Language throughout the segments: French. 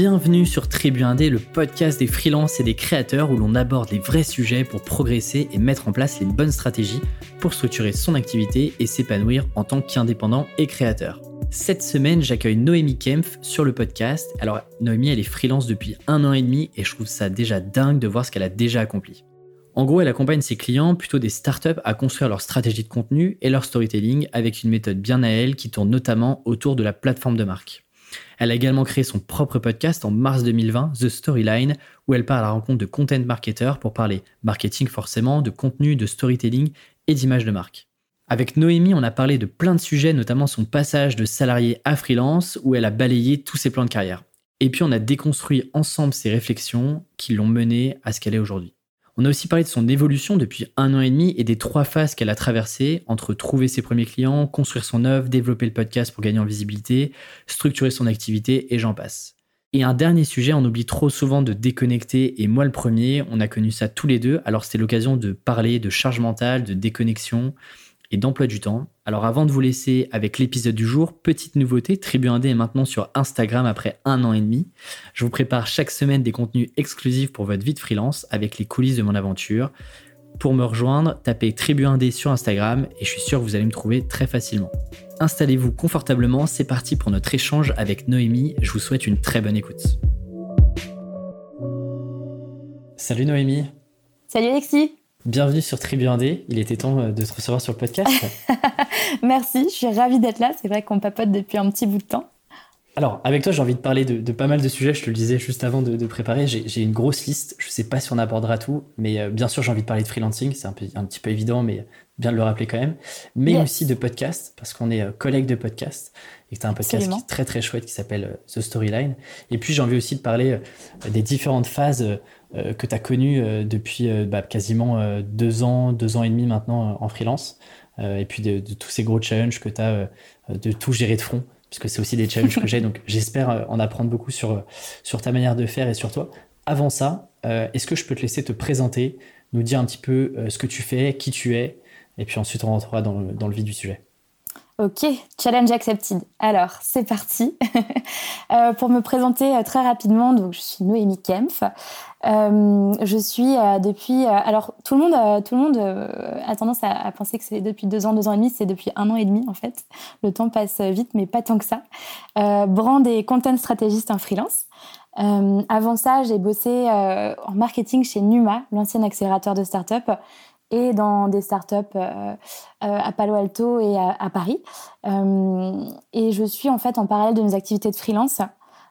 Bienvenue sur Tribu Indé, le podcast des freelances et des créateurs où l'on aborde les vrais sujets pour progresser et mettre en place les bonnes stratégies pour structurer son activité et s'épanouir en tant qu'indépendant et créateur. Cette semaine, j'accueille Noémie Kempf sur le podcast. Alors, Noémie, elle est freelance depuis un an et demi et je trouve ça déjà dingue de voir ce qu'elle a déjà accompli. En gros, elle accompagne ses clients, plutôt des startups, à construire leur stratégie de contenu et leur storytelling avec une méthode bien à elle qui tourne notamment autour de la plateforme de marque. Elle a également créé son propre podcast en mars 2020, The Storyline, où elle part à la rencontre de content marketeurs pour parler marketing forcément, de contenu, de storytelling et d'image de marque. Avec Noémie, on a parlé de plein de sujets, notamment son passage de salarié à freelance, où elle a balayé tous ses plans de carrière. Et puis on a déconstruit ensemble ses réflexions qui l'ont menée à ce qu'elle est aujourd'hui. On a aussi parlé de son évolution depuis un an et demi et des trois phases qu'elle a traversées entre trouver ses premiers clients, construire son œuvre, développer le podcast pour gagner en visibilité, structurer son activité et j'en passe. Et un dernier sujet, on oublie trop souvent de déconnecter et moi le premier, on a connu ça tous les deux, alors c'était l'occasion de parler de charge mentale, de déconnexion, et d'emploi du temps. Alors avant de vous laisser avec l'épisode du jour, petite nouveauté, Tribu Indé est maintenant sur Instagram après un an et demi. Je vous prépare chaque semaine des contenus exclusifs pour votre vie de freelance avec les coulisses de mon aventure. Pour me rejoindre, tapez Tribu Indé sur Instagram et je suis sûr que vous allez me trouver très facilement. Installez-vous confortablement, c'est parti pour notre échange avec Noémie. Je vous souhaite une très bonne écoute. Salut Noémie. Salut Alexis. Bienvenue sur Tribu Indé. Il était temps euh, de te recevoir sur le podcast. Merci, je suis ravie d'être là. C'est vrai qu'on papote depuis un petit bout de temps. Alors, avec toi, j'ai envie de parler de, pas mal de sujets. Je te le disais juste avant de, préparer. J'ai une grosse liste. Je ne sais pas si on abordera tout, mais euh, bien sûr, j'ai envie de parler de freelancing. C'est un, un, petit peu évident, mais bien de le rappeler quand même. Mais aussi de podcast, parce qu'on est euh, collègues de podcast et que tu as un podcast qui est très très chouette qui s'appelle The Storyline. Et puis, j'ai envie aussi de parler des différentes phases euh, que tu as connu euh, depuis euh, bah, quasiment deux ans, deux ans et demi maintenant en freelance, et puis de, tous ces gros challenges que tu as, de tout gérer de front, puisque c'est aussi des challenges que j'ai, donc j'espère en apprendre beaucoup sur, sur ta manière de faire et sur toi. Avant ça, est-ce que je peux te laisser te présenter, nous dire un petit peu ce que tu fais, qui tu es, et puis ensuite on rentrera dans le, dans le vif du sujet. Ok, challenge accepted. Alors, c'est parti. euh, pour me présenter euh, très rapidement, donc je suis Noémie Kempf. Euh, je suis depuis. Alors, tout le monde, tout le monde a tendance à, à penser que c'est depuis deux ans, deux ans et demi. C'est depuis un an et demi en fait. Le temps passe vite, mais pas tant que ça. brand et content stratégiste en freelance. avant ça, j'ai bossé en marketing chez Numa, l'ancien accélérateur de start-up et dans des startups euh, euh, à Palo Alto et à, Paris. Euh, et je suis en fait en parallèle de mes activités de freelance.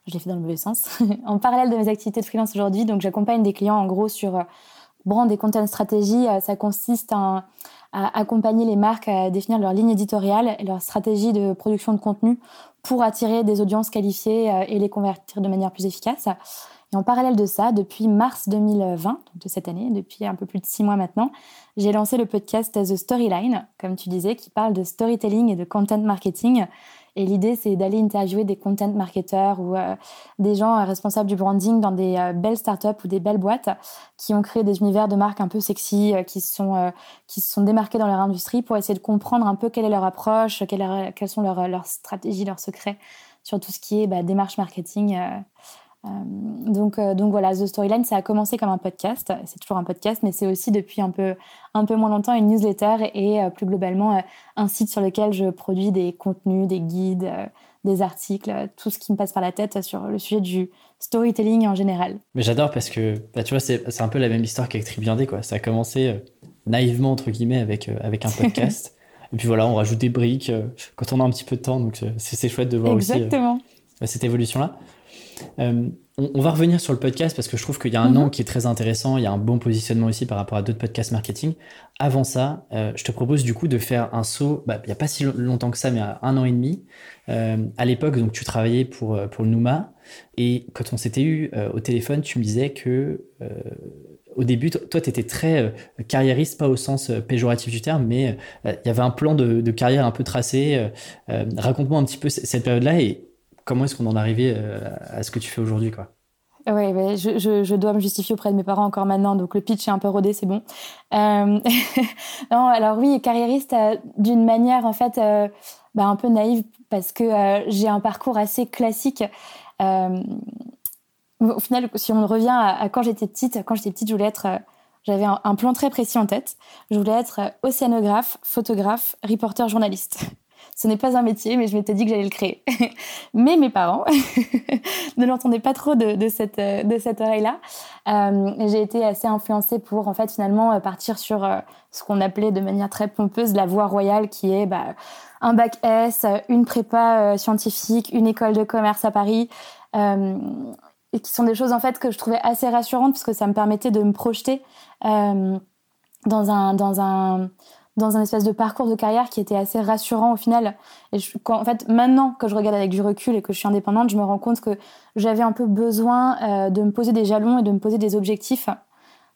Je l'ai fait dans le mauvais sens. en parallèle de mes activités de freelance aujourd'hui, donc j'accompagne des clients en gros sur brand et content stratégie. ça consiste à, à, accompagner les marques à définir leur ligne éditoriale et leur stratégie de production de contenu pour attirer des audiences qualifiées et les convertir de manière plus efficace. Et en parallèle de ça, depuis mars 2020, donc de cette année, depuis un peu plus de six mois maintenant, j'ai lancé le podcast The Storyline, comme tu disais, qui parle de storytelling et de content marketing. Et l'idée, c'est d'aller interviewer des content marketeurs ou euh, des gens responsables du branding dans des euh, belles startups ou des belles boîtes qui ont créé des univers de marques un peu sexy, euh, qui, sont, qui se sont démarqués dans leur industrie pour essayer de comprendre un peu quelle est leur approche, quelles, sont leurs, leurs stratégies, leurs secrets sur tout ce qui est bah, démarche marketing euh, donc, euh, donc voilà, The Storyline, ça a commencé comme un podcast. C'est toujours un podcast, mais c'est aussi depuis un peu, un peu moins longtemps une newsletter et euh, plus globalement un site sur lequel je produis des contenus, des guides, des articles, tout ce qui me passe par la tête sur le sujet du storytelling en général. Mais j'adore parce que bah, tu vois, c'est un peu la même histoire qu'avec Tribiandé. Quoi. Ça a commencé naïvement, entre guillemets, avec, avec un podcast. et puis voilà, on rajoute des briques quand on a un petit peu de temps. Donc c'est chouette de voir Exactement. aussi cette évolution-là. Euh, on, va revenir sur le podcast parce que je trouve qu'il y a un nom mhm. qui est très intéressant, il y a un bon positionnement aussi par rapport à d'autres podcasts marketing. Avant ça, euh, je te propose du coup de faire un saut, bah, il n'y a pas si longtemps que ça, mais à un an et demi. Euh, à l'époque, donc tu travaillais pour, pour le Nouma et quand on s'était eu au téléphone, tu me disais que au début, toi, tu étais très carriériste, pas au sens péjoratif du terme, mais il y avait un plan de, de carrière un peu tracé. Raconte-moi un petit peu cette période-là et comment est-ce qu'on en est arrivé euh, à ce que tu fais aujourd'hui quoi? Oui, je, dois me justifier auprès de mes parents encore maintenant, donc le pitch est un peu rodé, c'est bon. Euh, non, alors oui, carriériste euh, d'une manière en fait bah, un peu naïve parce que j'ai un parcours assez classique. au final, si on revient à, quand j'étais petite, quand j'étais petite, je voulais être, j'avais un, plan très précis en tête. Je voulais être océanographe, photographe, reporter, journaliste. Ce n'est pas un métier, mais je m'étais dit que j'allais le créer. mais mes parents ne l'entendaient pas trop de, cette, de cette oreille-là. Euh, j'ai été assez influencée pour, en fait, finalement, partir sur euh, ce qu'on appelait de manière très pompeuse la voie royale, qui est bah, un bac S, une prépa euh, scientifique, une école de commerce à Paris. et qui sont des choses, en fait, que je trouvais assez rassurantes, parce que ça me permettait de me projeter dans un... Dans un dans un espèce de parcours de carrière qui était assez rassurant au final. En fait, maintenant que je regarde avec du recul et que je suis indépendante, je me rends compte que j'avais un peu besoin euh, de me poser des jalons et de me poser des objectifs.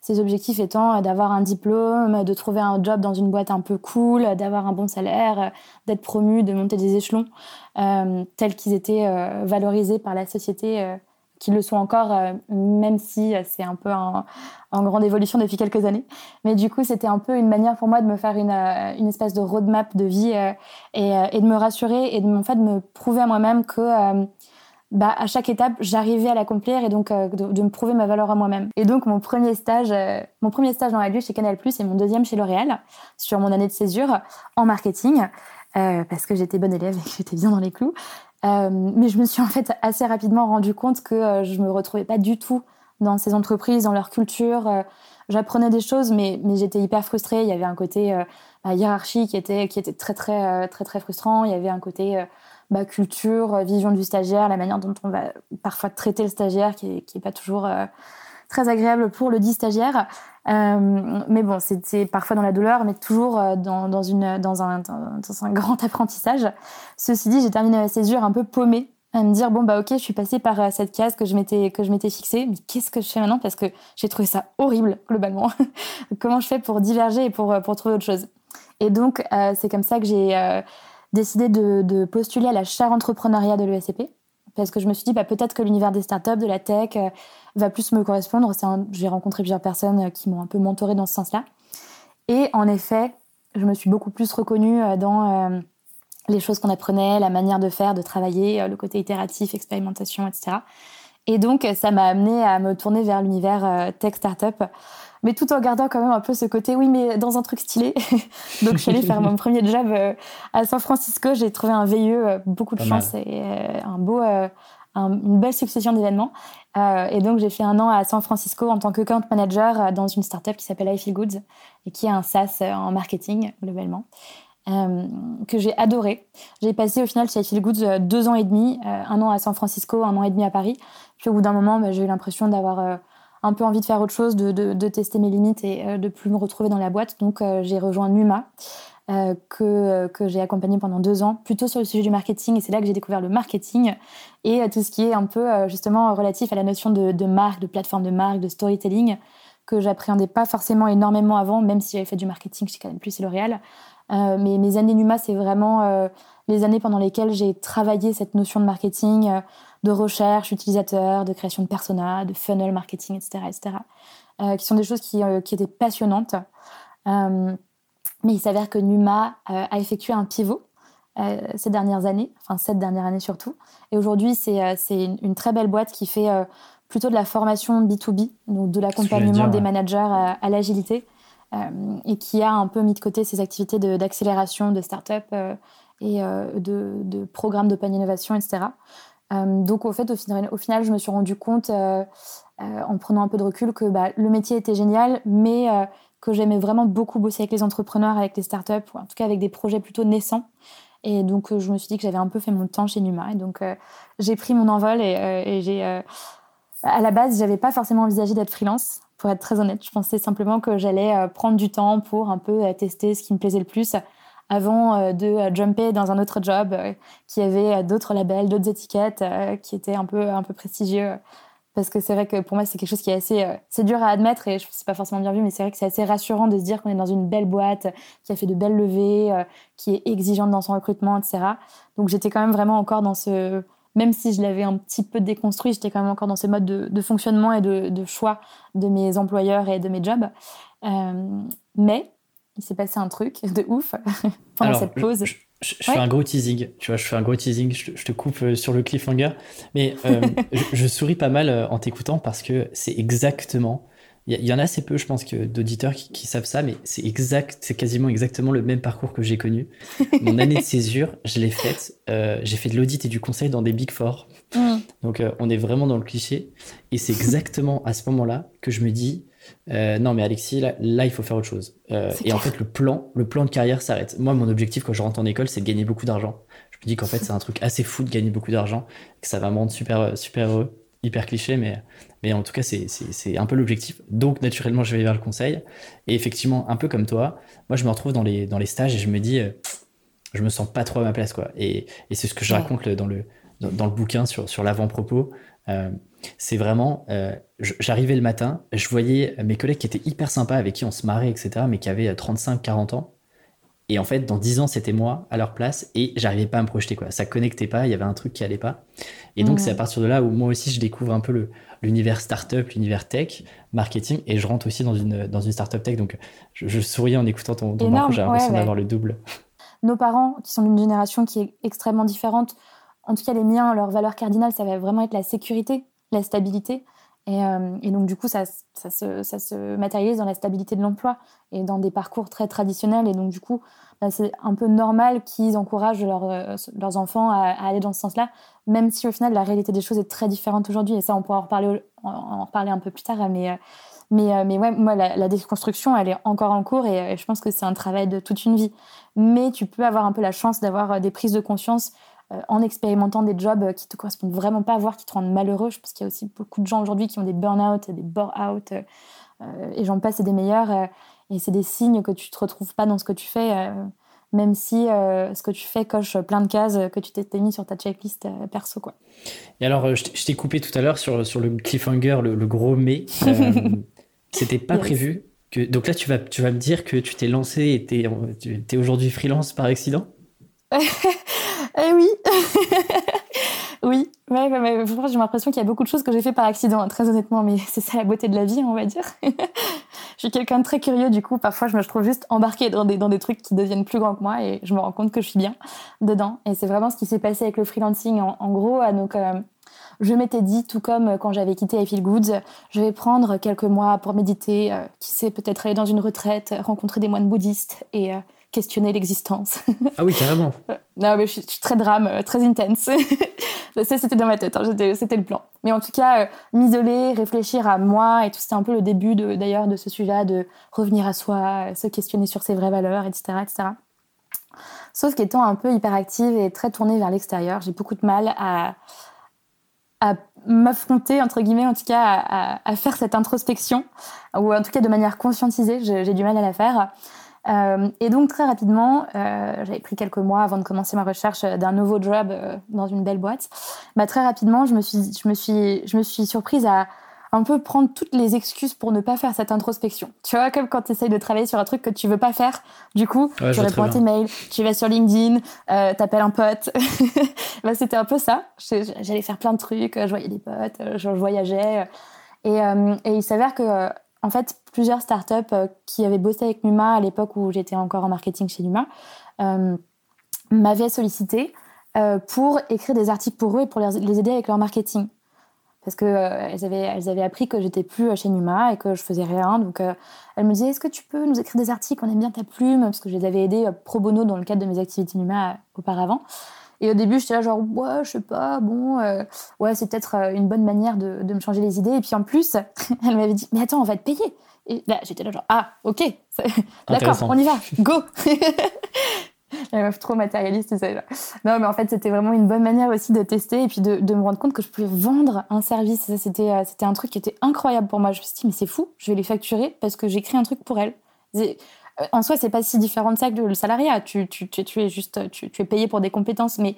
Ces objectifs étant euh, d'avoir un diplôme, de trouver un job dans une boîte un peu cool, d'avoir un bon salaire, euh, d'être promu, de monter des échelons tels qu'ils étaient valorisés par la société qui le sont encore, euh, même si euh, c'est un peu en, grande évolution depuis quelques années. Mais du coup, c'était un peu une manière pour moi de me faire une, euh, une espèce de roadmap de vie et, de me rassurer et de, en fait, de me prouver à moi-même que bah, à chaque étape, j'arrivais à l'accomplir et donc de, me prouver ma valeur à moi-même. Et donc, mon premier stage, mon premier stage dans la chez Canal+, et mon deuxième chez L'Oréal, sur mon année de césure en marketing, parce que j'étais bonne élève et que j'étais bien dans les clous. Euh, mais je me suis en fait assez rapidement rendu compte que euh, je me retrouvais pas du tout dans ces entreprises, dans leur culture. Euh, j'apprenais des choses, mais, j'étais hyper frustrée. Il y avait un côté bah, hiérarchie qui était, qui était très, très, très, très frustrant. Il y avait un côté bah, culture, vision du stagiaire, la manière dont on va parfois traiter le stagiaire qui n'est est pas toujours très agréable pour le dit stagiaire. Euh, mais bon, c'était parfois dans la douleur, mais toujours euh, dans, dans, une, dans, un, dans un grand apprentissage. Ceci dit, j'ai terminé ma césure un peu paumée à me dire bon bah ok je suis passée par euh, cette case que je m'étais que je m'étais fixée. Mais qu'est-ce que je fais maintenant? Parce que j'ai trouvé ça horrible globalement. Comment je fais pour diverger et pour pour trouver autre chose? Et donc c'est comme ça que j'ai décidé de, de, postuler à la chaire entrepreneuriat de l'ESCP parce que je me suis dit bah, peut-être que l'univers des startups, de la tech, euh, va plus me correspondre. J'ai rencontré plusieurs personnes euh, qui m'ont un peu mentoré dans ce sens-là. Et en effet, je me suis beaucoup plus reconnue euh, dans les choses qu'on apprenait, la manière de faire, de travailler, le côté itératif, expérimentation, etc. Et donc, ça m'a amené à me tourner vers l'univers tech startup mais tout en gardant quand même un peu ce côté, oui, mais dans un truc stylé. Donc, je suis allée faire mon premier job euh, à San Francisco. J'ai trouvé un veilleux, euh, beaucoup de chance et euh, un beau, une belle succession d'événements. et donc, j'ai fait un an à San Francisco en tant que account manager dans une startup qui s'appelle I Feel Goods et qui est un SaaS en marketing globalement. que j'ai adoré. J'ai passé au final chez Feel Goods deux ans et demi, un an à San Francisco, un an et demi à Paris. Puis au bout d'un moment, bah, j'ai eu l'impression d'avoir un peu envie de faire autre chose, de, de, tester mes limites et euh, de plus me retrouver dans la boîte. Donc euh, j'ai rejoint Numa. Euh, que, que j'ai accompagné pendant deux ans, plutôt sur le sujet du marketing, et c'est là que j'ai découvert le marketing et tout ce qui est un peu justement relatif à la notion de, marque, de plateforme de marque, de storytelling, que j'appréhendais pas forcément énormément avant, même si j'avais fait du marketing chez Canal Plus et L'Oréal. mais mes années Numa, c'est vraiment les années pendant lesquelles j'ai travaillé cette notion de marketing, de recherche utilisateur, de création de persona, de funnel marketing, etc., etc., euh, qui sont des choses qui, euh, qui étaient passionnantes. Euh, mais il s'avère que Numa a effectué un pivot ces dernières années, enfin cette dernière année surtout. Et aujourd'hui, c'est une, une, très belle boîte qui fait plutôt de la formation B2B, donc de l'accompagnement des managers à, l'agilité, et qui a un peu mis de côté ses activités d'accélération de, de start-up et de, de programmes d'open innovation, etc. Euh, donc au final, je me suis rendu compte, euh, euh, en prenant un peu de recul, que bah, le métier était génial, mais que j'aimais vraiment beaucoup bosser avec les entrepreneurs, avec les startups, ou en tout cas avec des projets plutôt naissants. Et donc je me suis dit que j'avais un peu fait mon temps chez Numa. Et donc j'ai pris mon envol et, à la base, j'avais pas forcément envisagé d'être freelance, pour être très honnête. Je pensais simplement que j'allais prendre du temps pour un peu tester ce qui me plaisait le plus avant euh, de euh, jumper dans un autre job euh, qui avait d'autres labels, d'autres étiquettes, qui étaient un peu, un peu prestigieux. Parce que c'est vrai que pour moi, c'est quelque chose qui est assez. c'est dur à admettre et je sais pas forcément bien vu, mais c'est vrai que c'est assez rassurant de se dire qu'on est dans une belle boîte, qui a fait de belles levées, qui est exigeante dans son recrutement, etc. Donc j'étais quand même vraiment encore dans ce. Même si je l'avais un petit peu déconstruit, j'étais quand même encore dans ce mode de, fonctionnement et de, choix de mes employeurs et de mes jobs. mais il s'est passé un truc de ouf pendant cette pause. je, fais un gros teasing, tu vois, je fais un gros teasing, je, te coupe euh, sur le cliffhanger, mais je, souris pas mal en t'écoutant parce que c'est exactement, il y, en a assez peu, je pense, que d'auditeurs qui, savent ça, mais c'est exact, c'est quasiment exactement le même parcours que j'ai connu. Mon année de césure, je l'ai faite, j'ai fait de l'audit et du conseil dans des Big Four, mm. donc on est vraiment dans le cliché, et c'est exactement à ce moment-là que je me dis, euh, non, mais Alexis, là, il faut faire autre chose. Euh, et en fait, le plan, le plan de carrière s'arrête. Moi, mon objectif quand je rentre en école, c'est de gagner beaucoup d'argent. Je me dis qu'en fait, c'est un truc assez fou de gagner beaucoup d'argent, que ça va me rendre super, super heureux. Hyper cliché, mais, mais en tout cas, c'est un peu l'objectif. Donc, naturellement, je vais vers le conseil. Et effectivement, un peu comme toi, moi, je me retrouve dans les, dans les stages et je me dis, euh, je me sens pas trop à ma place, quoi. Et, et c'est ce que je raconte dans le, dans, le bouquin sur, sur l'avant-propos c'est vraiment, euh, j'arrivais le matin, je voyais mes collègues qui étaient hyper sympas, avec qui on se marrait, etc., mais qui avaient 35-40 ans. Et en fait, dans 10 ans, c'était moi à leur place et j'arrivais pas à me projeter. Quoi. Ça connectait pas, il y avait un truc qui allait pas. Et donc, c'est à partir de là où moi aussi, je découvre un peu l'univers startup, l'univers tech, marketing, et je rentre aussi dans une, dans une startup tech. Donc, je, je souris en écoutant ton, ton j'ai l'impression d'avoir le double. Nos parents, qui sont d'une génération qui est extrêmement différente, en tout cas les miens, leur valeur cardinale, ça va vraiment être la sécurité la stabilité. Euh, et, donc, du coup, ça, ça, se, matérialise dans la stabilité de l'emploi et dans des parcours très traditionnels. Et donc, du coup, bah, c'est un peu normal qu'ils encouragent euh, leurs enfants à, aller dans ce sens-là, même si au final, la réalité des choses est très différente aujourd'hui. Et ça, on pourra en reparler, en, reparler un peu plus tard. Mais, euh, mais, mais ouais, moi, la, déconstruction, elle est encore en cours et, je pense que c'est un travail de toute une vie. Mais tu peux avoir un peu la chance d'avoir des prises de conscience en expérimentant des jobs qui te correspondent vraiment pas, voire qui te rendent malheureux. Je pense qu'il y a aussi beaucoup de gens aujourd'hui qui ont des burn-out, des bore-out, euh, et j'en passe, et des meilleurs. Euh, et c'est des signes que tu te retrouves pas dans ce que tu fais, même si ce que tu fais coche plein de cases que tu t'es mis sur ta checklist perso. Quoi. Et alors, je t'ai coupé tout à l'heure sur, sur le cliffhanger, le, gros mais. C'était pas prévu. Que... Donc là, tu vas, tu vas me dire que tu t'es lancé et tu es aujourd'hui freelance par accident? Eh oui Oui, ouais, ouais, j'ai l'impression qu'il y a beaucoup de choses que j'ai fait par accident, hein, très honnêtement, mais c'est ça la beauté de la vie, on va dire. je suis quelqu'un de très curieux, du coup, parfois je me trouve juste embarquée dans des, dans des trucs qui deviennent plus grands que moi et je me rends compte que je suis bien dedans. Et c'est vraiment ce qui s'est passé avec le freelancing. En, gros, donc, euh, je m'étais dit, tout comme quand j'avais quitté I Feel Goods, je vais prendre quelques mois pour méditer, euh, qui sait, peut-être aller dans une retraite, rencontrer des moines bouddhistes et. Euh, questionner l'existence. Ah oui, carrément. non, mais je suis, très drame, euh, très intense. ça, c'était dans ma tête, hein, c'était le plan. Mais en tout cas, euh, m'isoler, réfléchir à moi, et tout, c'était un peu le début d'ailleurs de, ce sujet de revenir à soi, se questionner sur ses vraies valeurs, etc. etc. Sauf qu'étant un peu hyperactive et très tournée vers l'extérieur, j'ai beaucoup de mal à, à m'affronter, entre guillemets, en tout cas, à, à, faire cette introspection, ou en tout cas de manière conscientisée, j'ai du mal à la faire. Euh, et donc très rapidement, euh, j'avais pris quelques mois avant de commencer ma recherche d'un nouveau job euh, dans une belle boîte. Bah, très rapidement, je me suis, je me suis, je me suis surprise à un peu prendre toutes les excuses pour ne pas faire cette introspection. Tu vois, comme quand tu essayes de travailler sur un truc que tu veux pas faire, du coup, tu réponds à tes mails, tu vas sur LinkedIn, euh, t'appelles un pote. bah, c'était un peu ça. J'allais faire plein de trucs, je voyais des potes, je voyageais. Et, et il s'avère que en fait, plusieurs startups euh, qui avaient bossé avec Numa à l'époque où j'étais encore en marketing chez Numa euh, m'avaient sollicité euh, pour écrire des articles pour eux et pour les aider avec leur marketing. Parce qu'elles avaient, elles avaient appris que j'étais plus chez Numa et que je faisais rien. Donc elles me disaient Est-ce que tu peux nous écrire des articles? On aime bien ta plume. Parce que je les avais aidées pro bono dans le cadre de mes activités Numa auparavant. Et au début, j'étais là genre, ouais, je sais pas, bon, euh, ouais, c'est peut-être euh, une bonne manière de, de, me changer les idées. Et puis en plus, elle m'avait dit, mais attends, on va te payer. Et là, j'étais là genre, ah, ok, d'accord, on y va, go. La meuf trop matérialiste, ça. Non, mais en fait, c'était vraiment une bonne manière aussi de tester et puis de, de me rendre compte que je pouvais vendre un service. Ça, c'était, euh, c'était un truc qui était incroyable pour moi. Je me suis dit, mais c'est fou, je vais les facturer parce que j'ai créé un truc pour elle en soi, c'est pas si différent de ça que le salariat. Tu, tu, tu, es juste, tu, es payé pour des compétences, mais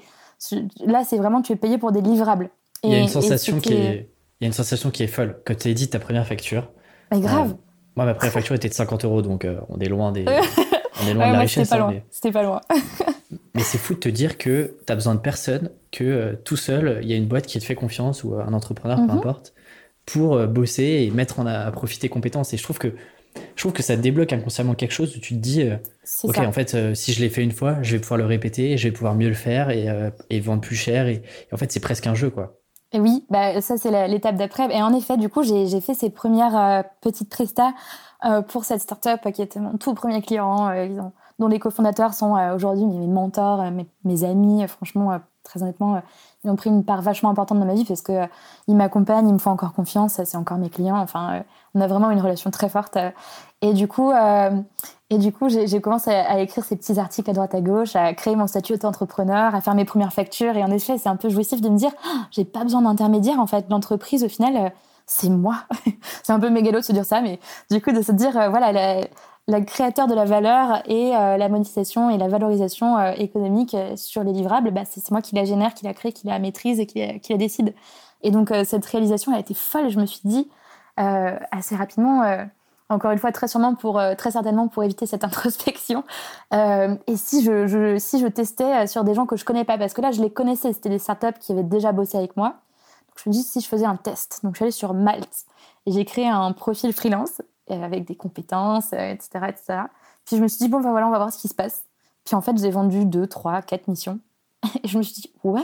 là, c'est vraiment tu es payé pour des livrables. il y a une sensation qui est, il y a une sensation qui est folle. Quand tu dit ta première facture. Mais grave. Euh, moi, ma première facture était de 50 euros, donc euh, on est loin des. on est loin de la richesse. C'était pas, hein, loin. pas loin. mais c'est fou de te dire que tu as besoin de personne, que euh, tout seul, il y a une boîte qui te fait confiance ou un entrepreneur, peu mhm. importe, pour bosser et mettre en à profiter tes compétences. Et je trouve que je trouve que ça débloque inconsciemment quelque chose où tu te dis, euh, ok, en fait, euh, si je l'ai fait une fois, je vais pouvoir le répéter, je vais pouvoir mieux le faire et, euh, vendre plus cher. Et, en fait, c'est presque un jeu, quoi. Oui, bah, ça c'est l'étape d'après. Et en effet, du coup, j'ai fait ces premières petites prestas pour cette startup qui était mon tout premier client, dont les cofondateurs sont aujourd'hui mes mentors, mes, amis. Franchement, très honnêtement, ils ont pris une part vachement importante dans ma vie parce que euh, ils m'accompagnent, ils me font encore confiance, c'est encore mes clients. Enfin, euh, on a vraiment une relation très forte. Et du coup, euh, et du coup, j'ai commencé à, écrire ces petits articles à droite à gauche, à créer mon statut auto-entrepreneur, à faire mes premières factures. Et en effet, c'est un peu jouissif de me dire, oh, j'ai pas besoin d'intermédiaire. En fait, l'entreprise, au final, c'est moi. c'est un peu mégalo de se dire ça, mais du coup, de se dire, voilà, la, le créateur de la valeur et euh, la monétisation et la valorisation euh, économique euh, sur les livrables, bah, c'est moi qui la génère, qui la crée, qui la maîtrise et qui, la décide. Et donc cette réalisation a été folle. Je me suis dit assez rapidement, encore une fois très sûrement pour très certainement pour éviter cette introspection. et si je, si je testais sur des gens que je connais pas, parce que là je les connaissais, c'était des startups qui avaient déjà bossé avec moi. Je me dis si je faisais un test. Donc je suis allée sur Malte et j'ai créé un profil freelance avec des compétences, etc., euh, etc. Puis je me suis dit, bon, ben voilà, on va voir ce qui se passe. Puis en fait, j'ai vendu deux, trois, quatre missions. Et je me suis dit, what?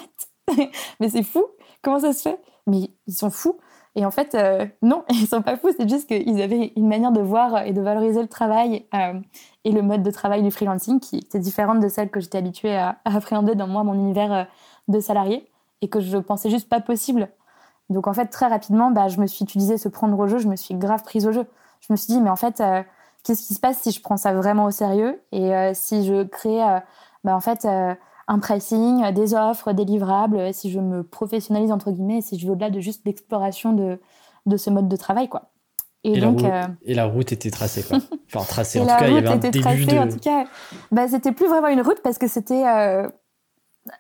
Mais c'est fou Comment ça se fait? Mais ils sont fous et en fait, euh, non, ils sont pas fous. C'est juste qu'ils avaient une manière de voir et de valoriser le travail euh, et le mode de travail du freelancing qui était différente de celle que j'étais habituée à, appréhender dans moi, mon univers de salarié, et que je pensais juste pas possible. Donc en fait, très rapidement, bah, je me suis utilisée ce prendre au jeu, je me suis grave prise au jeu je me suis dit, mais en fait, euh, qu'est-ce qui se passe si je prends ça vraiment au sérieux et euh, si je crée, euh, bah, en fait, un pricing, des offres, des livrables, si je me professionnalise entre guillemets, si je vais au-delà de juste l'exploration de, de ce mode de travail, quoi. Et, donc, la route, et la route était tracée, quoi. Enfin, tracée, en tout cas, il y avait un début tracée, de... En tout cas, bah, c'était plus vraiment une route parce que c'était...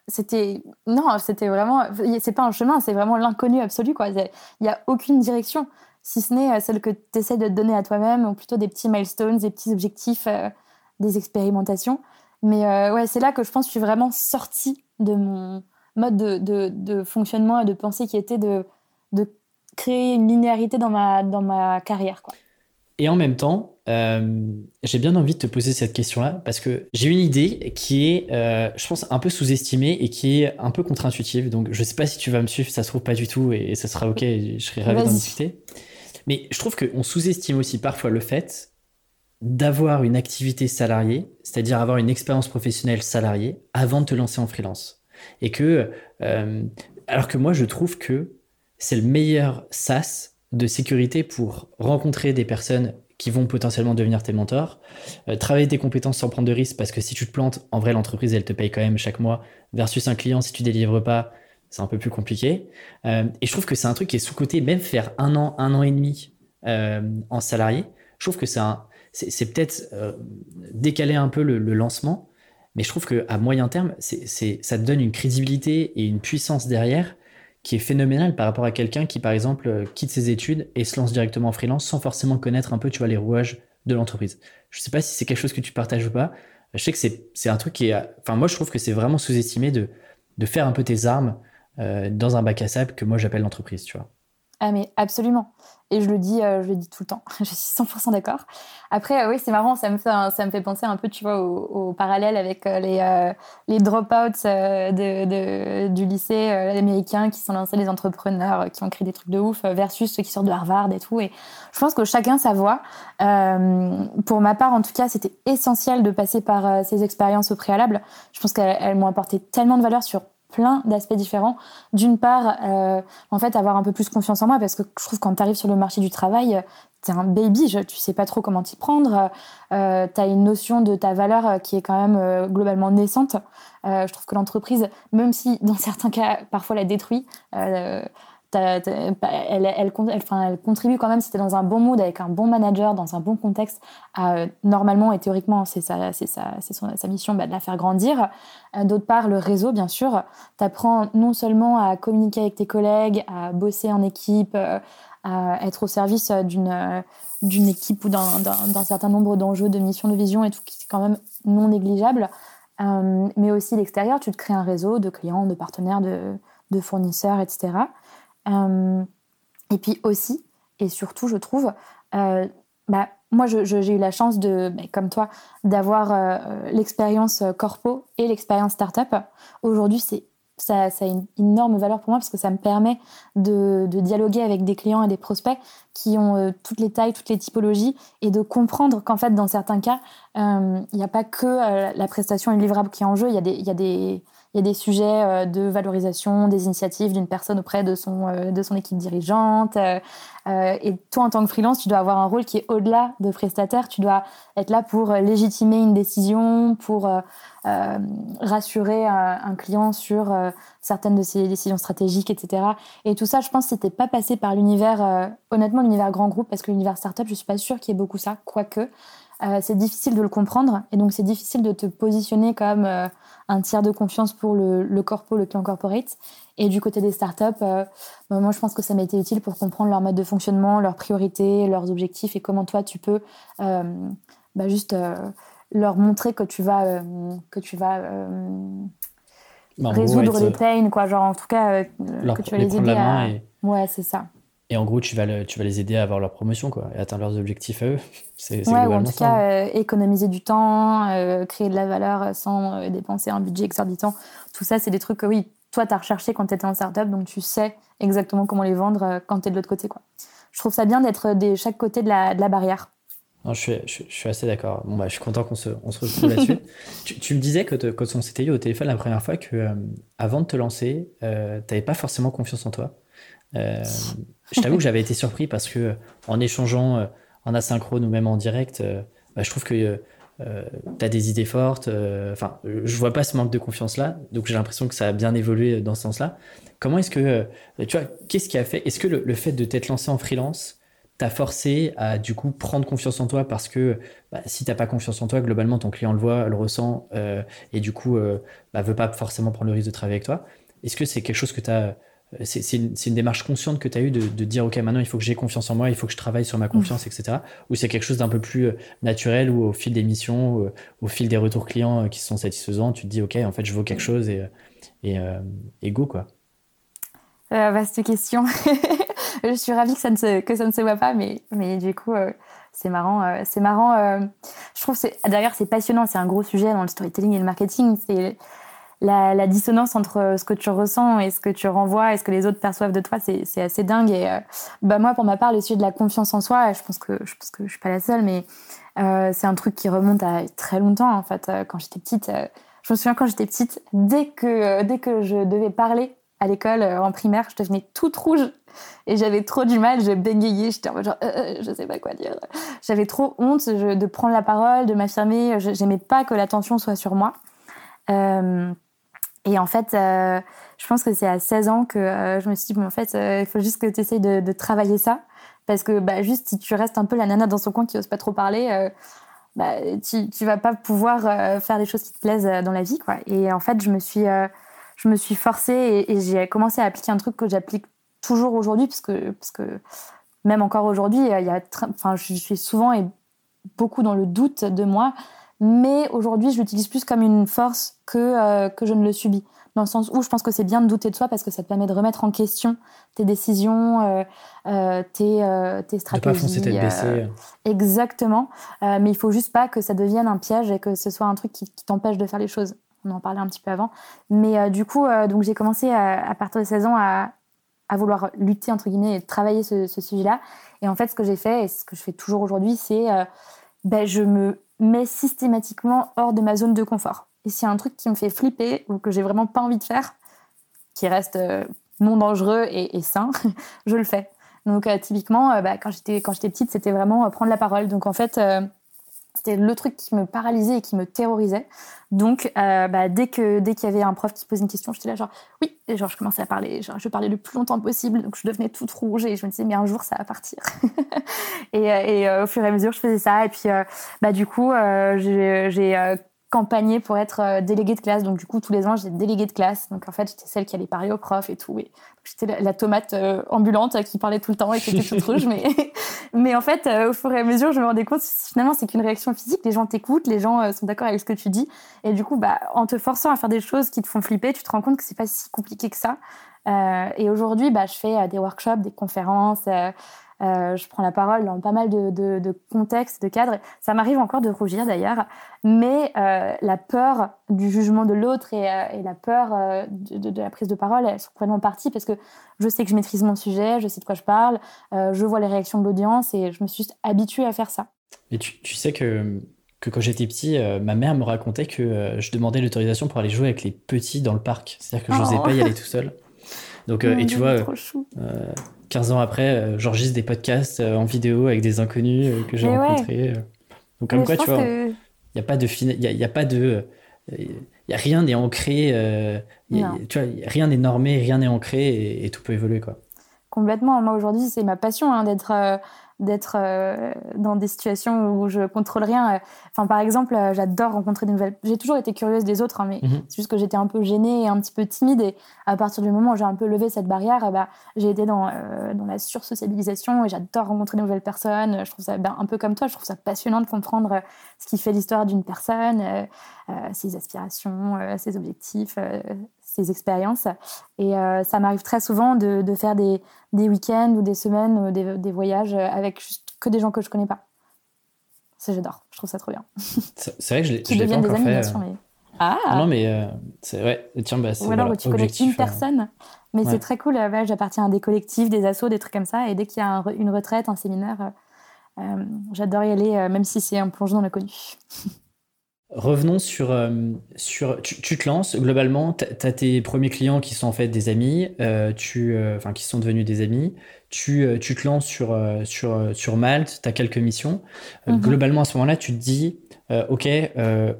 c'était... Non, c'était vraiment... C'est pas un chemin, c'est vraiment l'inconnu absolu, quoi. Il n'y a aucune direction si ce n'est euh, celle que tu essaies de te donner à toi-même, ou plutôt des petits milestones, des petits objectifs, euh, des expérimentations. Mais euh, ouais, c'est là que je pense que je suis vraiment sortie de mon mode de, fonctionnement et de pensée qui était de, de créer une linéarité dans ma, dans ma carrière. Quoi. Et en même temps, j'ai bien envie de te poser cette question-là parce que j'ai une idée qui est, je pense, un peu sous-estimée et qui est un peu contre-intuitive. Donc, je ne sais pas si tu vas me suivre, ça se trouve pas du tout et, ça sera OK, je serai ravi d'en discuter. Mais je trouve qu'on sous-estime aussi parfois le fait d'avoir une activité salariée, c'est-à-dire avoir une expérience professionnelle salariée avant de te lancer en freelance. Et que, euh, alors que moi, je trouve que c'est le meilleur SaaS de sécurité pour rencontrer des personnes qui vont potentiellement devenir tes mentors, euh, travailler tes compétences sans prendre de risques, parce que si tu te plantes, en vrai, l'entreprise, elle te paye quand même chaque mois, versus un client, si tu délivres pas, c'est un peu plus compliqué. Euh, et je trouve que c'est un truc qui est sous-côté, même faire un an, un an et demi euh, en salarié. Je trouve que c'est c'est peut-être euh, décaler un peu le, lancement, mais je trouve qu'à moyen terme, ça te donne une crédibilité et une puissance derrière qui est phénoménale par rapport à quelqu'un qui, par exemple, quitte ses études et se lance directement en freelance sans forcément connaître un peu, les rouages de l'entreprise. Je sais pas si c'est quelque chose que tu partages ou pas. Je sais que c'est un truc qui est, enfin, moi, je trouve que c'est vraiment sous-estimé de, de faire un peu tes armes euh, dans un bac à sable que moi j'appelle l'entreprise, tu vois. Ah mais absolument. Et je le dis, euh, je le dis tout le temps. je suis 100% d'accord. Après, euh, oui, c'est marrant. Ça me fait, penser un peu, tu vois, au, parallèle avec les les dropouts de, du lycée américain qui sont lancés les entrepreneurs, qui ont créé des trucs de ouf, versus ceux qui sortent de Harvard et tout. Et je pense que chacun sa voie. pour ma part, en tout cas, c'était essentiel de passer par ces expériences au préalable. Je pense qu'elles m'ont apporté tellement de valeur sur plein d'aspects différents. D'une part, euh, en fait, avoir un peu plus confiance en moi, parce que je trouve que quand tu arrives sur le marché du travail, tu es un baby, je, tu sais pas trop comment t'y prendre, euh, tu as une notion de ta valeur qui est quand même euh, globalement naissante. Euh, je trouve que l'entreprise, même si dans certains cas, parfois la détruit, elle, elle, contribue quand même, si tu dans un bon mood, avec un bon manager, dans un bon contexte, à, normalement et théoriquement, c'est sa, mission bah, de la faire grandir. Euh, d'autre part, le réseau, bien sûr. Tu apprends non seulement à communiquer avec tes collègues, à bosser en équipe, euh, à être au service d'une équipe ou d'un certain nombre d'enjeux, de missions, de vision et tout, qui est quand même non négligeable. Euh, mais aussi l'extérieur, tu te crées un réseau de clients, de partenaires, de fournisseurs, etc. Euh, et puis aussi, et surtout, je trouve, euh, bah, moi, j'ai eu la chance de, comme toi, d'avoir l'expérience corpo et l'expérience startup. Aujourd'hui, c'est ça, a une énorme valeur pour moi parce que ça me permet de, dialoguer avec des clients et des prospects qui ont euh, toutes les tailles, toutes les typologies et de comprendre qu'en fait, dans certains cas, euh, il n'y a pas que euh, la prestation et le livrable qui est en jeu, il y a des, il y a des sujets euh, de valorisation des initiatives d'une personne auprès de son, euh, de son équipe dirigeante. Euh, et toi, en tant que freelance, tu dois avoir un rôle qui est au-delà de prestataire. Tu dois être là pour légitimer une décision, pour rassurer un client sur certaines de ses décisions stratégiques, etc. Et tout ça, je pense, c'était pas passé par l'univers, honnêtement, l'univers grand groupe, parce que l'univers startup, je suis pas sûre qu'il y ait beaucoup ça, quoique. C'est difficile de le comprendre et donc c'est difficile de te positionner comme un tiers de confiance pour le, le corpo, le client corporate. Et du côté des startups, euh, bah, moi, je pense que ça m'a été utile pour comprendre leur mode de fonctionnement, leurs priorités, leurs objectifs et comment toi, tu peux euh, bah, juste euh, leur montrer que tu vas, que tu vas bah, résoudre les pains, quoi. Genre, en tout cas, que tu vas les, aider à... Ouais, c'est ça. Et en gros, tu vas, tu vas les aider à avoir leur promotion quoi, et atteindre leurs objectifs à eux. C'est, ouais, ou en tout cas, euh, économiser du temps, euh, créer de la valeur sans euh, dépenser un budget exorbitant. Tout ça, c'est des trucs que oui, toi, tu as recherché quand tu étais en startup, donc tu sais exactement comment les vendre quand tu es de l'autre côté. Quoi. Je trouve ça bien d'être de chaque côté de la, de la barrière. Non, je, suis, je, suis assez d'accord. Bon, bah, je suis content qu'on se, on se retrouve là-dessus. tu, tu, me disais que quand on s'était eu au téléphone la première fois que avant de te lancer, tu n'avais pas forcément confiance en toi. Euh, je t'avoue que j'avais été surpris parce que en échangeant euh, en asynchrone ou même en direct, euh, bah, je trouve que tu as des idées fortes. Enfin, je vois pas ce manque de confiance là, donc j'ai l'impression que ça a bien évolué dans ce sens-là. Comment est-ce que, tu vois, qu'est-ce qui a fait Est-ce que le, fait de t'être lancé en freelance t'a forcé à du coup prendre confiance en toi parce que bah, si t'as pas confiance en toi, globalement ton client le voit, le ressent et du coup bah, veut pas forcément prendre le risque de travailler avec toi. Est-ce que c'est quelque chose que tu as c'est une, une, démarche consciente que tu as eu de, de, dire, OK, maintenant, il faut que j'ai confiance en moi, il faut que je travaille sur ma mmh. confiance, etc. Ou c'est quelque chose d'un peu plus euh, naturel ou au fil des missions, euh, au fil des retours clients euh, qui sont satisfaisants, tu te dis, OK, en fait, je vaux quelque chose et, et, et go, quoi. Euh, vaste question. je suis ravie que ça ne se, que ça ne se voit pas, mais, mais du coup, c'est marrant. c'est marrant. je trouve, d'ailleurs, c'est passionnant. C'est un gros sujet dans le storytelling et le marketing. C'est la, dissonance entre euh, ce que tu ressens et ce que tu renvoies et ce que les autres perçoivent de toi, c'est assez dingue. Et euh, bah moi, pour ma part, le sujet de la confiance en soi, je pense que je pense que je suis pas la seule, mais euh, c'est un truc qui remonte à très longtemps. En fait, quand j'étais petite, je me souviens quand j'étais petite, dès que dès que je devais parler à l'école en primaire, je devenais toute rouge et j'avais trop du mal, je bégayais, j'étais en genre je sais pas quoi dire. J'avais trop honte de prendre la parole, de m'affirmer. J'aimais pas que l'attention soit sur moi. Et en fait, euh, je pense que c'est à 16 ans que euh, je me suis dit, bon, en fait, euh, il faut juste que tu essayes de, travailler ça. Parce que bah, juste, si tu restes un peu la nana dans son coin qui n'ose pas trop parler, bah, tu, tu vas pas pouvoir faire des choses qui te plaisent dans la vie. Quoi. Et en fait, je me suis, je me suis forcée et, j'ai commencé à appliquer un truc que j'applique toujours aujourd'hui, parce que, parce que même encore aujourd'hui, il y a, je suis souvent et beaucoup dans le doute de moi. Mais aujourd'hui, je l'utilise plus comme une force que, euh, que je ne le subis. Dans le sens où je pense que c'est bien de douter de soi parce que ça te permet de remettre en question tes décisions, euh, euh, tes, euh, tes stratégies. De pas foncer tête baissée. exactement. mais il faut juste pas que ça devienne un piège et que ce soit un truc qui, qui t'empêche de faire les choses. On en parlait un petit peu avant. Mais du coup, donc j'ai commencé à, à, partir de 16 ans à, à vouloir lutter, entre guillemets, et travailler ce, ce sujet-là. Et en fait, ce que j'ai fait, et ce que je fais toujours aujourd'hui, c'est ben, je me mais systématiquement hors de ma zone de confort. Et s'il y a un truc qui me fait flipper ou que j'ai vraiment pas envie de faire, qui reste euh, non dangereux et, sain, je le fais. Donc euh, typiquement, euh, bah, quand j'étais quand j'étais petite, c'était vraiment prendre la parole. Donc en fait, c'était le truc qui me paralysait et qui me terrorisait. Donc, euh, bah, dès que dès qu'il y avait un prof qui posait une question, j'étais là genre oui, et genre je commençais à parler, genre je parlais le plus longtemps possible, donc je devenais toute rouge et je me disais mais un jour ça va partir. et, euh, et euh, au fur et à mesure, je faisais ça et puis bah du coup j'ai campagné pour être euh, déléguée de classe. Donc, du coup, tous les ans, j'étais déléguée de classe. Donc, en fait, j'étais celle qui allait parler aux profs et tout. J'étais la, tomate euh, ambulante qui parlait tout le temps et qui était toute rouge. Mais, mais en fait, euh, au fur et à mesure, je me rendais compte, finalement, c'est qu'une réaction physique. Les gens t'écoutent, les gens sont d'accord avec ce que tu dis. Et du coup, bah, en te forçant à faire des choses qui te font flipper, tu te rends compte que c'est pas si compliqué que ça. et aujourd'hui, bah, je fais des workshops, des conférences. Euh, je prends la parole dans pas mal de, de, contextes, de cadres. Ça m'arrive encore de rougir d'ailleurs, mais euh, la peur du jugement de l'autre et, et, la peur de, de, la prise de parole, elles sont complètement parties parce que je sais que je maîtrise mon sujet, je sais de quoi je parle, je vois les réactions de l'audience et je me suis habituée à faire ça. Et tu, tu sais que que quand j'étais petit, euh, ma mère me racontait que euh, je demandais l'autorisation pour aller jouer avec les petits dans le parc. C'est-à-dire que je n'osais oh. pas y aller tout seul. Donc, euh, et tu vois, 15 ans après, j'enregistre des podcasts en vidéo avec des inconnus que j'ai rencontrés. Donc, comme quoi, tu vois, il n'y a pas de. Il y a, pas de y a rien n'est ancré, tu vois, rien n'est normé, rien n'est ancré et, tout peut évoluer. Quoi. Complètement. Moi, aujourd'hui, c'est ma passion hein, d'être d'être euh, dans des situations où je contrôle rien. Enfin, par exemple, euh, j'adore rencontrer des nouvelles. J'ai toujours été curieuse des autres, hein, mais mhm. c'est juste que j'étais un peu gênée et un petit peu timide. Et à partir du moment où j'ai un peu levé cette barrière, bah, j'ai été dans, euh, dans la sursocialisation et j'adore rencontrer de nouvelles personnes. Je trouve ça ben, un peu comme toi, je trouve ça passionnant de comprendre ce qui fait l'histoire d'une personne, ses aspirations, ses objectifs, ces expériences. Et euh, ça m'arrive très souvent de, de faire des, des week-ends ou des semaines, des, des, voyages avec juste que des gens que je connais pas. Ça, j'adore. Je trouve ça trop bien. C'est vrai que je l'ai pas encore fait. Euh. Mais... Ah. Non, mais euh, c'est vrai. Tiens, bah, Ou alors tu connais une personne. Mais c'est très cool. J'appartiens à des collectifs, des assos, des trucs comme ça. Et dès qu'il y a une retraite, un séminaire, j'adore y aller, même si c'est un plongeon dans l'inconnu. Revenons sur, euh, sur tu, te lances globalement, tu as tes premiers clients qui sont en fait des amis, euh, tu, euh, enfin qui sont devenus des amis, tu, tu te lances sur, sur, sur Malte, tu as quelques missions. Mhm. Globalement à ce moment-là, tu te dis, ok,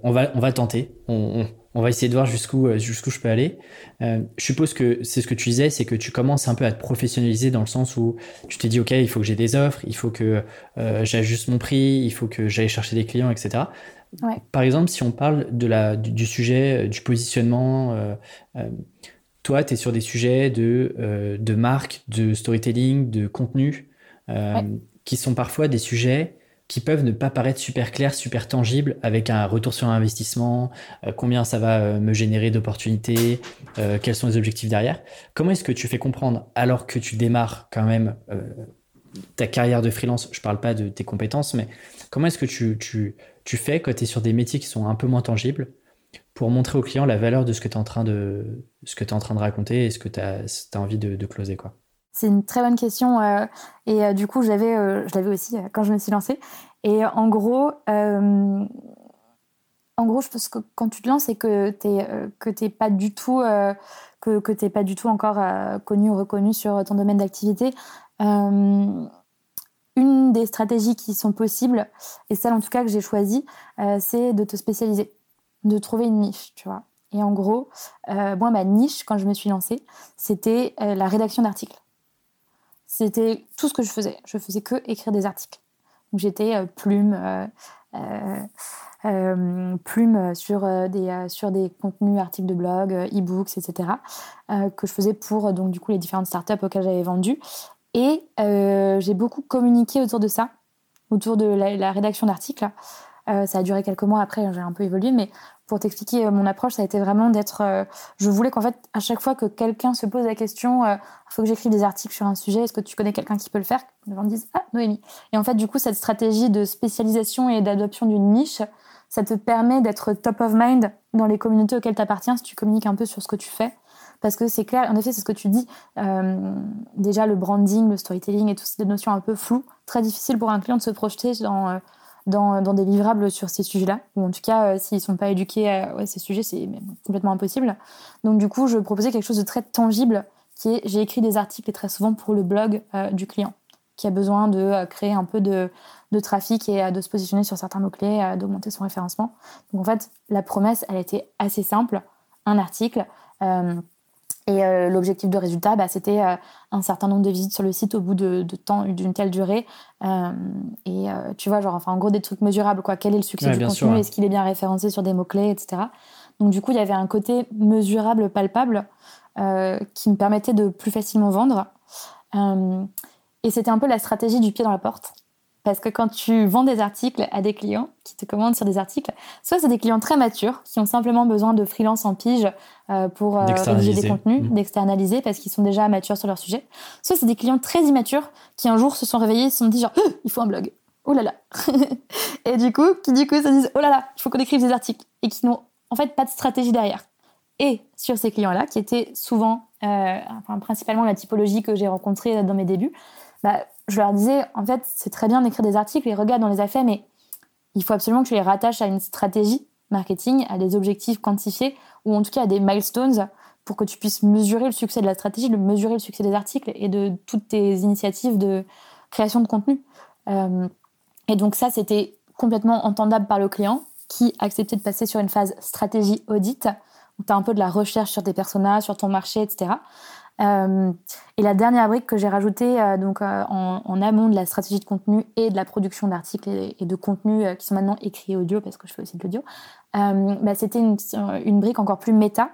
on, va, on va tenter, on, on, va essayer de voir jusqu'où jusqu'où je peux aller. je suppose que c'est ce que tu disais, c'est que tu commences un peu à te professionnaliser dans le sens où tu t'es dit, ok, il faut que j'ai des offres, il faut que j'ajuste mon prix, il faut que j'aille chercher des clients, etc. Par exemple, si on parle de la, du, sujet, euh, du positionnement, euh, euh, toi, tu es sur des sujets de, de marque, de storytelling, de contenu, qui sont parfois des sujets qui peuvent ne pas paraître super clairs, super tangibles, avec un retour sur investissement, combien ça va me générer d'opportunités, quels sont les objectifs derrière. Comment est-ce que tu fais comprendre, alors que tu démarres quand même ta carrière de freelance, je ne parle pas de tes compétences, mais comment est-ce que tu, tu, tu fais quand tu es sur des métiers qui sont un peu moins tangibles pour montrer au client la valeur de ce que tu es en train de ce que es en train de raconter et ce que tu as, envie de, de closer quoi. C'est une très bonne question euh, et euh, du coup j'avais euh, je l'avais aussi quand je me suis lancée. Et en gros en gros je pense que quand tu te lances et que tu que t'es pas du tout que que t'es pas du tout encore connu ou reconnu sur ton domaine d'activité une des stratégies qui sont possibles, et celle en tout cas que j'ai choisie, euh, c'est de te spécialiser, de trouver une niche, tu vois. Et en gros, euh, moi, ma niche, quand je me suis lancée, c'était euh, la rédaction d'articles. C'était tout ce que je faisais. Je faisais que écrire des articles. J'étais plume, plume sur, des, sur des contenus, articles de blog, e-books, etc., que je faisais pour donc, du coup, les différentes startups auxquelles j'avais vendu. Et euh, j'ai beaucoup communiqué autour de ça, autour de la, rédaction d'articles. Euh, ça a duré quelques mois après, j'ai un peu évolué, mais pour t'expliquer euh, mon approche, ça a été vraiment d'être. je voulais qu'en fait, à chaque fois que quelqu'un se pose la question, il faut que j'écrive des articles sur un sujet, est-ce que tu connais quelqu'un qui peut le faire? Les gens disent Ah, Noémie. Et en fait, du coup, cette stratégie de spécialisation et d'adoption d'une niche, ça te permet d'être top of mind dans les communautés auxquelles tu appartiens si tu communiques un peu sur ce que tu fais parce que c'est clair, en effet, c'est ce que tu dis. Euh, déjà, le branding, le storytelling et toutes ces notions un peu floues, très difficile pour un client de se projeter dans, euh, dans, des livrables sur ces sujets-là. Ou en tout cas, euh, s'ils ne sont pas éduqués à, ces sujets, c'est complètement impossible. Donc, du coup, je proposais quelque chose de très tangible qui est j'ai écrit des articles et très souvent pour le blog du client qui a besoin de créer un peu de, de trafic et de se positionner sur certains mots-clés, d'augmenter son référencement. Donc en fait, la promesse, elle était assez simple. Un article, et euh, l'objectif de résultat, bah, c'était euh, un certain nombre de visites sur le site au bout de, temps d'une telle durée. Euh, et tu vois, genre, enfin, en gros, des trucs mesurables, quoi. Quel est le succès du contenu? Est-ce qu'il est bien référencé sur des mots-clés, etc. Donc, du coup, il y avait un côté mesurable, palpable, qui me permettait de plus facilement vendre. et c'était un peu la stratégie du pied dans la porte. Parce que quand tu vends des articles à des clients qui te commandent sur des articles, soit c'est des clients très matures qui ont simplement besoin de freelance en pige euh, pour euh, rédiger des contenus, mmh. d'externaliser parce qu'ils sont déjà matures sur leur sujet. Soit c'est des clients très immatures qui un jour se sont réveillés et se sont dit genre oh, il faut un blog. Oh là là. et du coup, qui du coup se disent oh là là, il faut qu'on écrive des articles et qui n'ont en fait pas de stratégie derrière. Et sur ces clients-là, qui étaient souvent, euh, enfin principalement la typologie que j'ai rencontrée dans mes débuts, bah, je leur disais, en fait, c'est très bien d'écrire des articles, et regarde, on les a fait, mais il faut absolument que tu les rattaches à une stratégie marketing, à des objectifs quantifiés, ou en tout cas à des milestones, pour que tu puisses mesurer le succès de la stratégie, de mesurer le succès des articles et de toutes tes initiatives de création de contenu. Euh, et donc ça, c'était complètement entendable par le client, qui acceptait de passer sur une phase stratégie audit, où tu as un peu de la recherche sur tes personas, sur ton marché, etc. Euh, et la dernière brique que j'ai rajoutée euh, donc, euh, en, amont de la stratégie de contenu et de la production d'articles et, de contenus qui sont maintenant écrits audio, parce que je fais aussi de l'audio, bah, c'était une, brique encore plus méta,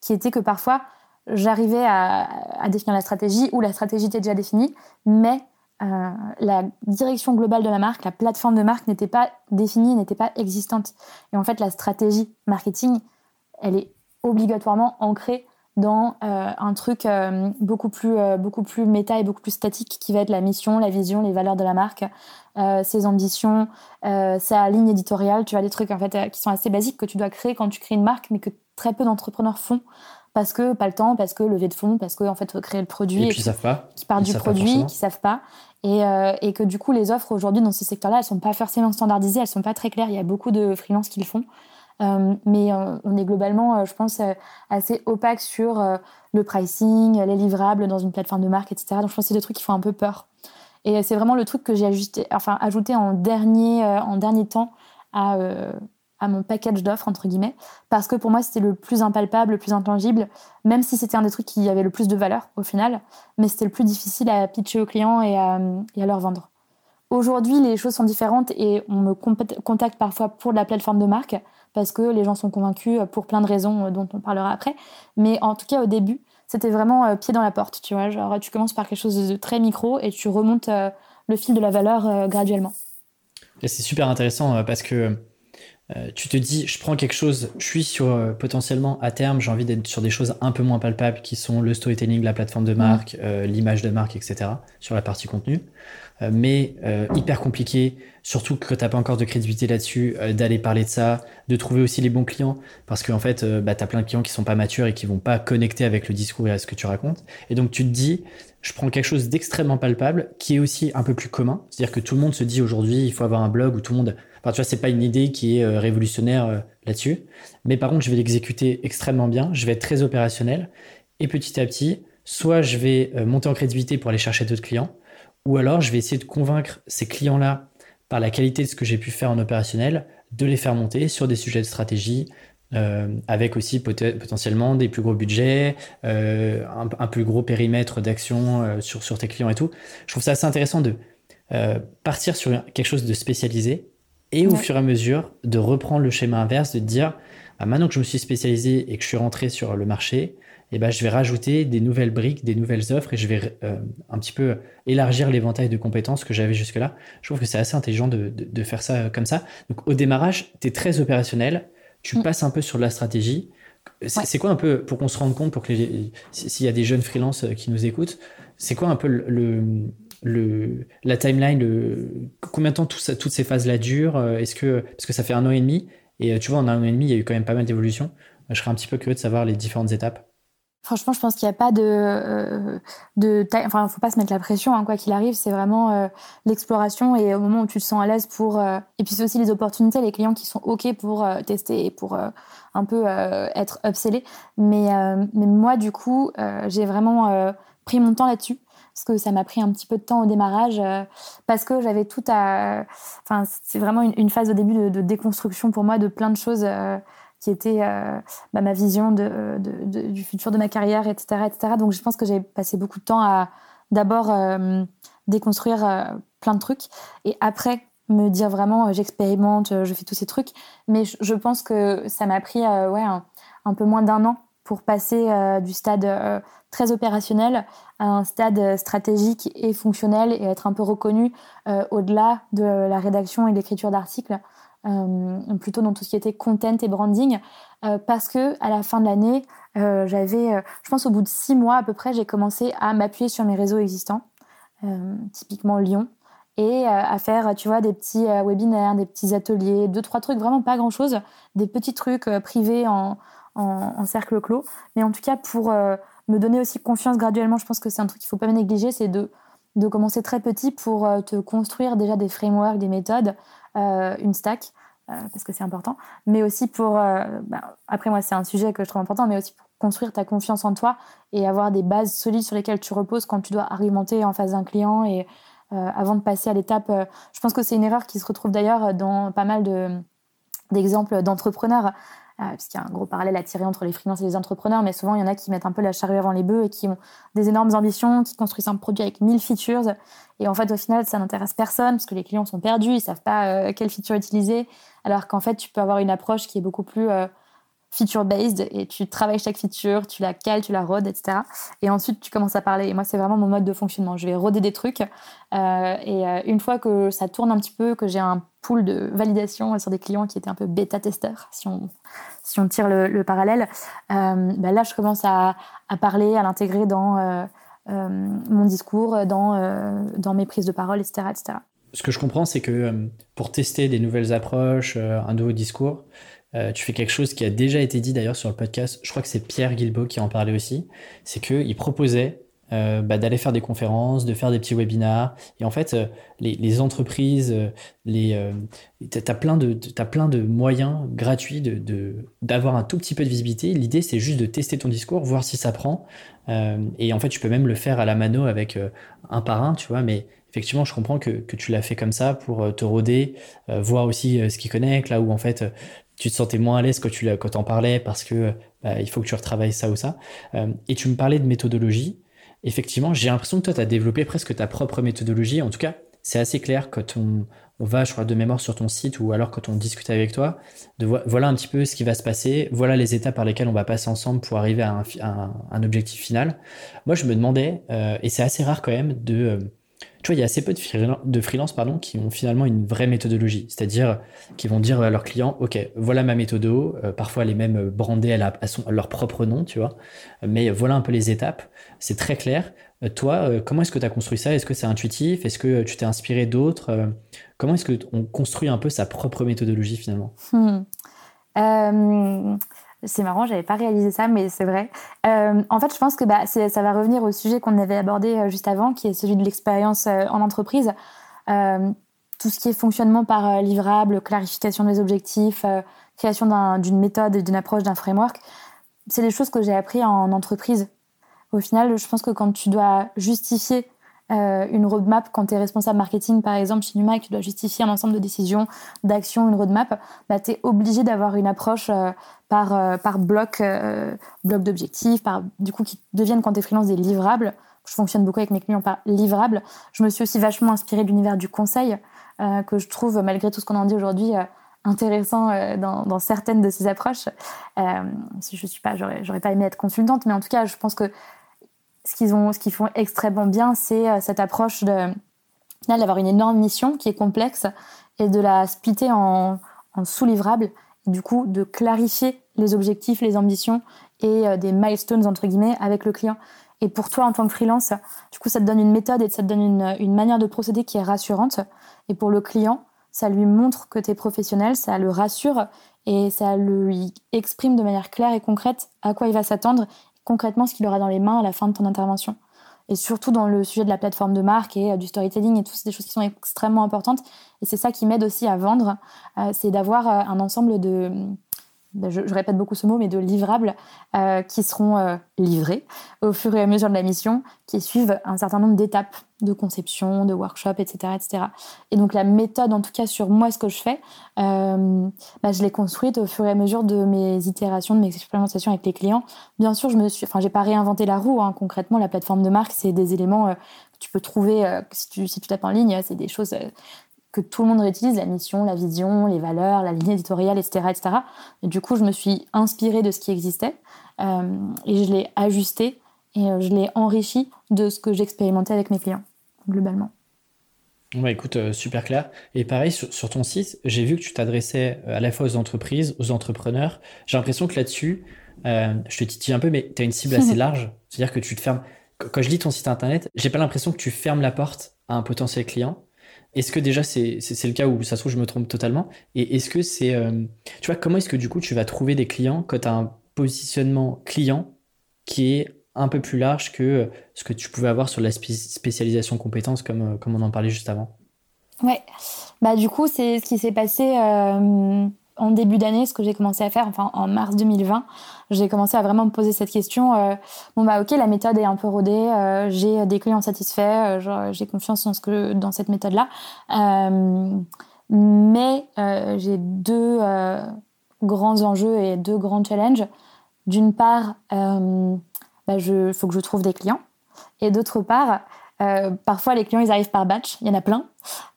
qui était que parfois j'arrivais à, à, définir la stratégie ou la stratégie était déjà définie, mais la direction globale de la marque, la plateforme de marque n'était pas définie, n'était pas existante. Et en fait, la stratégie marketing, elle est obligatoirement ancrée dans euh, un truc euh, beaucoup plus euh, beaucoup plus méta et beaucoup plus statique qui va être la mission, la vision, les valeurs de la marque, ses ambitions, sa ligne éditoriale. Tu as des trucs en fait qui sont assez basiques que tu dois créer quand tu crées une marque, mais que très peu d'entrepreneurs font parce que pas le temps, parce que lever de fonds, parce que en fait faut créer le produit. Et puis ils savent pas. Qui partent du produit, qui savent pas. Et, et, que du coup les offres aujourd'hui dans ce secteur-là, elles sont pas forcément standardisées, elles sont pas très claires. Il y a beaucoup de freelances qui le font. Euh, mais euh, on est globalement, euh, je pense, assez opaque sur le pricing, les livrables dans une plateforme de marque, etc. Donc je pense que c'est des trucs qui font un peu peur. Et c'est vraiment le truc que j'ai ajusté, enfin, ajouté en dernier, en dernier temps à, à mon package d'offres, entre guillemets, parce que pour moi, c'était le plus impalpable, le plus intangible, même si c'était un des trucs qui avait le plus de valeur au final, mais c'était le plus difficile à pitcher aux clients et à, et à leur vendre. Aujourd'hui, les choses sont différentes et on me contacte parfois pour la plateforme de marque parce que les gens sont convaincus euh, pour plein de raisons euh, dont on parlera après. Mais en tout cas, au début, c'était vraiment euh, pied dans la porte, tu vois. Genre, tu commences par quelque chose de très micro et tu remontes le fil de la valeur graduellement. C'est super intéressant parce que tu te dis, je prends quelque chose, je suis sur potentiellement à terme, j'ai envie d'être sur des choses un peu moins palpables qui sont le storytelling, la plateforme de marque, l'image de marque, etc. sur la partie contenu. Euh, mais euh, hyper compliqué, surtout que tu n'as pas encore de crédibilité là-dessus, euh, d'aller parler de ça, de trouver aussi les bons clients, parce qu'en fait, bah, tu as plein de clients qui sont pas matures et qui vont pas connecter avec le discours et à ce que tu racontes. Et donc tu te dis, je prends quelque chose d'extrêmement palpable, qui est aussi un peu plus commun, c'est-à-dire que tout le monde se dit aujourd'hui, il faut avoir un blog où tout le monde... Enfin, tu vois, c'est pas une idée qui est révolutionnaire là-dessus, mais par contre, je vais l'exécuter extrêmement bien, je vais être très opérationnel, et petit à petit, soit je vais monter en crédibilité pour aller chercher d'autres clients, ou alors, je vais essayer de convaincre ces clients-là, par la qualité de ce que j'ai pu faire en opérationnel, de les faire monter sur des sujets de stratégie, euh, avec aussi potentiellement des plus gros budgets, euh, un, plus gros périmètre d'action euh, sur, sur tes clients et tout. Je trouve ça assez intéressant de partir sur quelque chose de spécialisé et au fur et à mesure de reprendre le schéma inverse, de dire bah, maintenant que je me suis spécialisé et que je suis rentré sur le marché, eh ben, je vais rajouter des nouvelles briques, des nouvelles offres et je vais euh, un petit peu élargir l'éventail de compétences que j'avais jusque-là. Je trouve que c'est assez intelligent de, de, faire ça euh, comme ça. Donc au démarrage, tu es très opérationnel, tu mm. passes un peu sur la stratégie. C'est quoi un peu, pour qu'on se rende compte, pour que s'il y a des jeunes freelances euh, qui nous écoutent, c'est quoi un peu le, le, la timeline, le, combien de temps tout ça, toutes ces phases-là durent Est-ce que, parce que ça fait un an et demi, et tu vois, en un an et demi, il y a eu quand même pas mal d'évolutions. Je serais un petit peu curieux de savoir les différentes étapes. Franchement, je pense qu'il n'y a pas de, euh, de enfin, faut pas se mettre la pression, hein, quoi qu'il arrive. C'est vraiment euh, l'exploration et au moment où tu te sens à l'aise pour. Euh, et puis c'est aussi les opportunités, les clients qui sont ok pour tester et pour un peu être upsellés. Mais, mais moi, du coup, j'ai vraiment pris mon temps là-dessus parce que ça m'a pris un petit peu de temps au démarrage parce que j'avais tout à. Enfin, c'est vraiment une, phase au début de, déconstruction pour moi de plein de choses qui était euh, bah, ma vision de, du futur de ma carrière, etc., etc. Donc je pense que j'ai passé beaucoup de temps à d'abord euh, déconstruire euh, plein de trucs et après me dire vraiment j'expérimente, je fais tous ces trucs. Mais je, pense que ça m'a pris ouais, un, peu moins d'un an pour passer du stade très opérationnel à un stade stratégique et fonctionnel et être un peu reconnu au-delà de la rédaction et l'écriture d'articles. Plutôt dans tout ce qui était content et branding, parce que à la fin de l'année, j'avais, je pense au bout de six mois à peu près, j'ai commencé à m'appuyer sur mes réseaux existants, typiquement Lyon, et euh, à faire, tu vois, des petits euh, webinaires, des petits ateliers, deux, trois trucs, vraiment pas grand-chose, des petits trucs euh, privés en, en, cercle clos. Mais en tout cas, pour me donner aussi confiance graduellement, je pense que c'est un truc qu'il faut pas négliger, c'est de, de commencer très petit pour te construire déjà des frameworks, des méthodes, une stack, parce que c'est important, mais aussi pour, bah, après moi c'est un sujet que je trouve important, mais aussi pour construire ta confiance en toi et avoir des bases solides sur lesquelles tu reposes quand tu dois argumenter en face d'un client et euh, avant de passer à l'étape. Euh, je pense que c'est une erreur qui se retrouve d'ailleurs dans pas mal d'exemples d'entrepreneurs. Euh, puisqu'il y a un gros parallèle à tirer entre les freelances et les entrepreneurs, mais souvent il y en a qui mettent un peu la charrue avant les bœufs et qui ont des énormes ambitions, qui construisent un produit avec 1000 features, et en fait au final ça n'intéresse personne parce que les clients sont perdus, ils savent pas quelle feature utiliser, alors qu'en fait tu peux avoir une approche qui est beaucoup plus feature-based et tu travailles chaque feature, tu la cales, tu la rodes, etc. Et ensuite, tu commences à parler. Et moi, c'est vraiment mon mode de fonctionnement. Je vais roder des trucs euh, et euh, une fois que ça tourne un petit peu, que j'ai un pool de validation sur des clients qui étaient un peu bêta-testeurs, si on, si on tire le, parallèle, euh, bah là, je commence à, à parler, à l'intégrer dans mon discours, dans, dans mes prises de parole, etc. etc. Ce que je comprends, c'est que pour tester des nouvelles approches, un nouveau discours, euh, tu fais quelque chose qui a déjà été dit d'ailleurs sur le podcast. Je crois que c'est Pierre Guilbeault qui en parlait aussi. C'est qu'il proposait euh, bah, d'aller faire des conférences, de faire des petits webinars. Et en fait, euh, les, entreprises, les, tu as, plein de, as plein de moyens gratuits d'avoir un tout petit peu de visibilité. L'idée, c'est juste de tester ton discours, voir si ça prend. et en fait, tu peux même le faire à la mano avec un par un, tu vois. Mais effectivement, je comprends que, que tu l'as fait comme ça pour te roder, voir aussi ce qui connecte, là où en fait tu te sentais moins à l'aise quand tu quand en parlais parce que bah, il faut que tu retravailles ça ou ça. Euh, et tu me parlais de méthodologie. Effectivement, j'ai l'impression que toi, tu as développé presque ta propre méthodologie. En tout cas, c'est assez clair quand on, on, va, je crois, de mémoire sur ton site ou alors quand on discute avec toi, de voilà un petit peu ce qui va se passer, voilà les étapes par lesquelles on va passer ensemble pour arriver à un, un, objectif final. Moi, je me demandais, euh, et c'est assez rare quand même, de... Il y a assez peu de, freelance, pardon, qui ont finalement une vraie méthodologie, c'est-à-dire qui vont dire à leurs clients, OK, voilà ma méthodo, euh, parfois les mêmes brandées à, leur propre nom, tu vois, mais voilà un peu les étapes, c'est très clair. Euh, toi, euh, comment est-ce que tu as construit ça? Est-ce que c'est intuitif? Est-ce que tu t'es inspiré d'autres? Comment est-ce qu'on construit un peu sa propre méthodologie finalement? Hmm. C'est marrant, j'avais pas réalisé ça, mais c'est vrai. Euh, en fait, je pense que bah, ça va revenir au sujet qu'on avait abordé euh, juste avant, qui est celui de l'expérience euh, en entreprise. tout ce qui est fonctionnement par livrable, clarification des objectifs, création d'une méthode, d'une approche, d'un framework, c'est des choses que j'ai appris en entreprise. Au final, je pense que quand tu dois justifier euh, une roadmap, quand tu es responsable marketing, par exemple, chez Numa, et que tu dois justifier un ensemble de décisions, d'actions, une roadmap, bah, tu es obligé d'avoir une approche euh, par, euh, par bloc, bloc d'objectifs, par, du coup, qui deviennent, quand tu es freelance, des livrables. Je fonctionne beaucoup avec mes clients par livrables. Je me suis aussi vachement inspirée de l'univers du conseil, que je trouve, malgré tout ce qu'on en dit aujourd'hui, intéressant dans, certaines de ces approches. si je suis pas, j'aurais pas aimé être consultante, mais en tout cas, je pense que ce qu'ils font extrêmement bien, c'est euh, cette approche d'avoir une énorme mission qui est complexe et de la splitter en, en sous-livrables, du coup de clarifier les objectifs, les ambitions et euh, des milestones entre guillemets avec le client. Et pour toi en tant que freelance, du coup ça te donne une méthode et ça te donne une, une manière de procéder qui est rassurante. Et pour le client, ça lui montre que tu es professionnel, ça le rassure et ça lui exprime de manière claire et concrète à quoi il va s'attendre concrètement ce qu'il aura dans les mains à la fin de ton intervention. Et surtout dans le sujet de la plateforme de marque et euh, du storytelling et tout, c'est des choses qui sont extrêmement importantes. Et c'est ça qui m'aide aussi à vendre, euh, c'est d'avoir euh, un ensemble de, ben, je, répète beaucoup ce mot, mais de livrables euh, qui seront euh, livrés au fur et à mesure de la mission, qui suivent un certain nombre d'étapes de conception, de workshop, etc., etc. Et donc la méthode, en tout cas sur moi, ce que je fais, euh, bah, je l'ai construite au fur et à mesure de mes itérations, de mes expérimentations avec les clients. Bien sûr, je me suis, enfin, j'ai pas réinventé la roue. Hein. Concrètement, la plateforme de marque, c'est des éléments que tu peux trouver si tu tapes en ligne. C'est des choses que tout le monde réutilise, la mission, la vision, les valeurs, la ligne éditoriale, etc. etc. Et du coup, je me suis inspirée de ce qui existait et je l'ai ajusté et je l'ai enrichi de ce que j'expérimentais avec mes clients, globalement. Bah écoute, super clair. Et pareil, sur, ton site, j'ai vu que tu t'adressais à la fois aux entreprises, aux entrepreneurs. J'ai l'impression que là-dessus, je te titille un peu, mais tu as une cible assez large. C'est-à-dire que tu te fermes. Quand je lis ton site internet, j'ai pas l'impression que tu fermes la porte à un potentiel client. Est-ce que déjà c'est le cas où ça se trouve je me trompe totalement? Et est-ce que c'est euh, tu vois comment est-ce que du coup tu vas trouver des clients quand tu as un positionnement client qui est un peu plus large que euh, ce que tu pouvais avoir sur la spécialisation compétences comme, euh, comme on en parlait juste avant? Ouais, bah du coup c'est ce qui s'est passé en début d'année, ce que j'ai commencé à faire, enfin en mars 2020, j'ai commencé à vraiment me poser cette question. Euh, bon bah ok, la méthode est un peu rodée, euh, j'ai des clients satisfaits, euh, j'ai confiance dans ce que dans cette méthode-là, mais j'ai deux grands enjeux et deux grands challenges. D'une part, il bah, faut que je trouve des clients, et d'autre part, euh, parfois, les clients, ils arrivent par batch. Il y en a plein.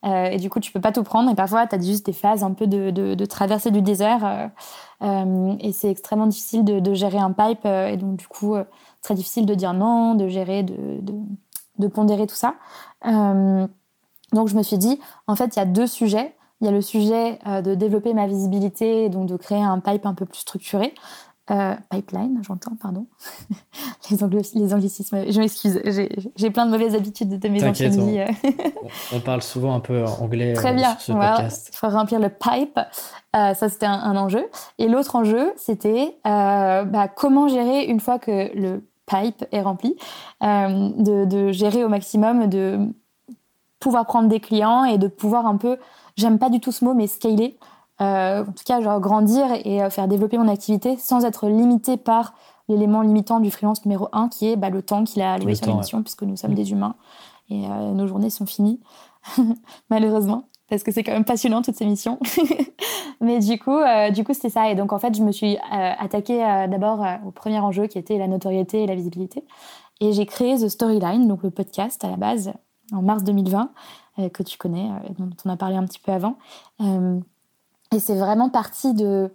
Euh, et du coup, tu peux pas tout prendre. Et parfois, tu as juste des phases un peu de, de, traversée du désert. Euh, et c'est extrêmement difficile de, gérer un pipe. et donc, du coup, très difficile de dire non, de gérer, de, de pondérer tout ça. donc, je me suis dit, en fait, il y a deux sujets. Il y a le sujet de développer ma visibilité, donc de créer un pipe un peu plus structuré. Euh, pipeline, j'entends, pardon. les, anglicismes, je m'excuse, j'ai plein de mauvaises habitudes de mes anciennes vies. on, parle souvent un peu anglais Très euh, bien. sur ce podcast. Il faut remplir le pipe, euh, ça c'était un, enjeu. Et l'autre enjeu, c'était bah, comment gérer une fois que le pipe est rempli, de, de, gérer au maximum, de pouvoir prendre des clients et de pouvoir un peu, j'aime pas du tout ce mot, mais scaler. Euh, en tout cas, genre grandir et euh, faire développer mon activité sans être limité par l'élément limitant du freelance numéro un, qui est bah, le temps qu'il a alloué sur l'émission, puisque nous sommes mm. des humains et euh, nos journées sont finies, malheureusement, parce que c'est quand même passionnant toutes ces missions. Mais du coup, du coup, c'était ça. Et donc, en fait, je me suis attaquée d'abord au premier enjeu qui était la notoriété et la visibilité. Et j'ai créé The Storyline, donc le podcast à la base, en mars 2020, que tu connais, dont on a parlé un petit peu avant. Et c'est vraiment parti de,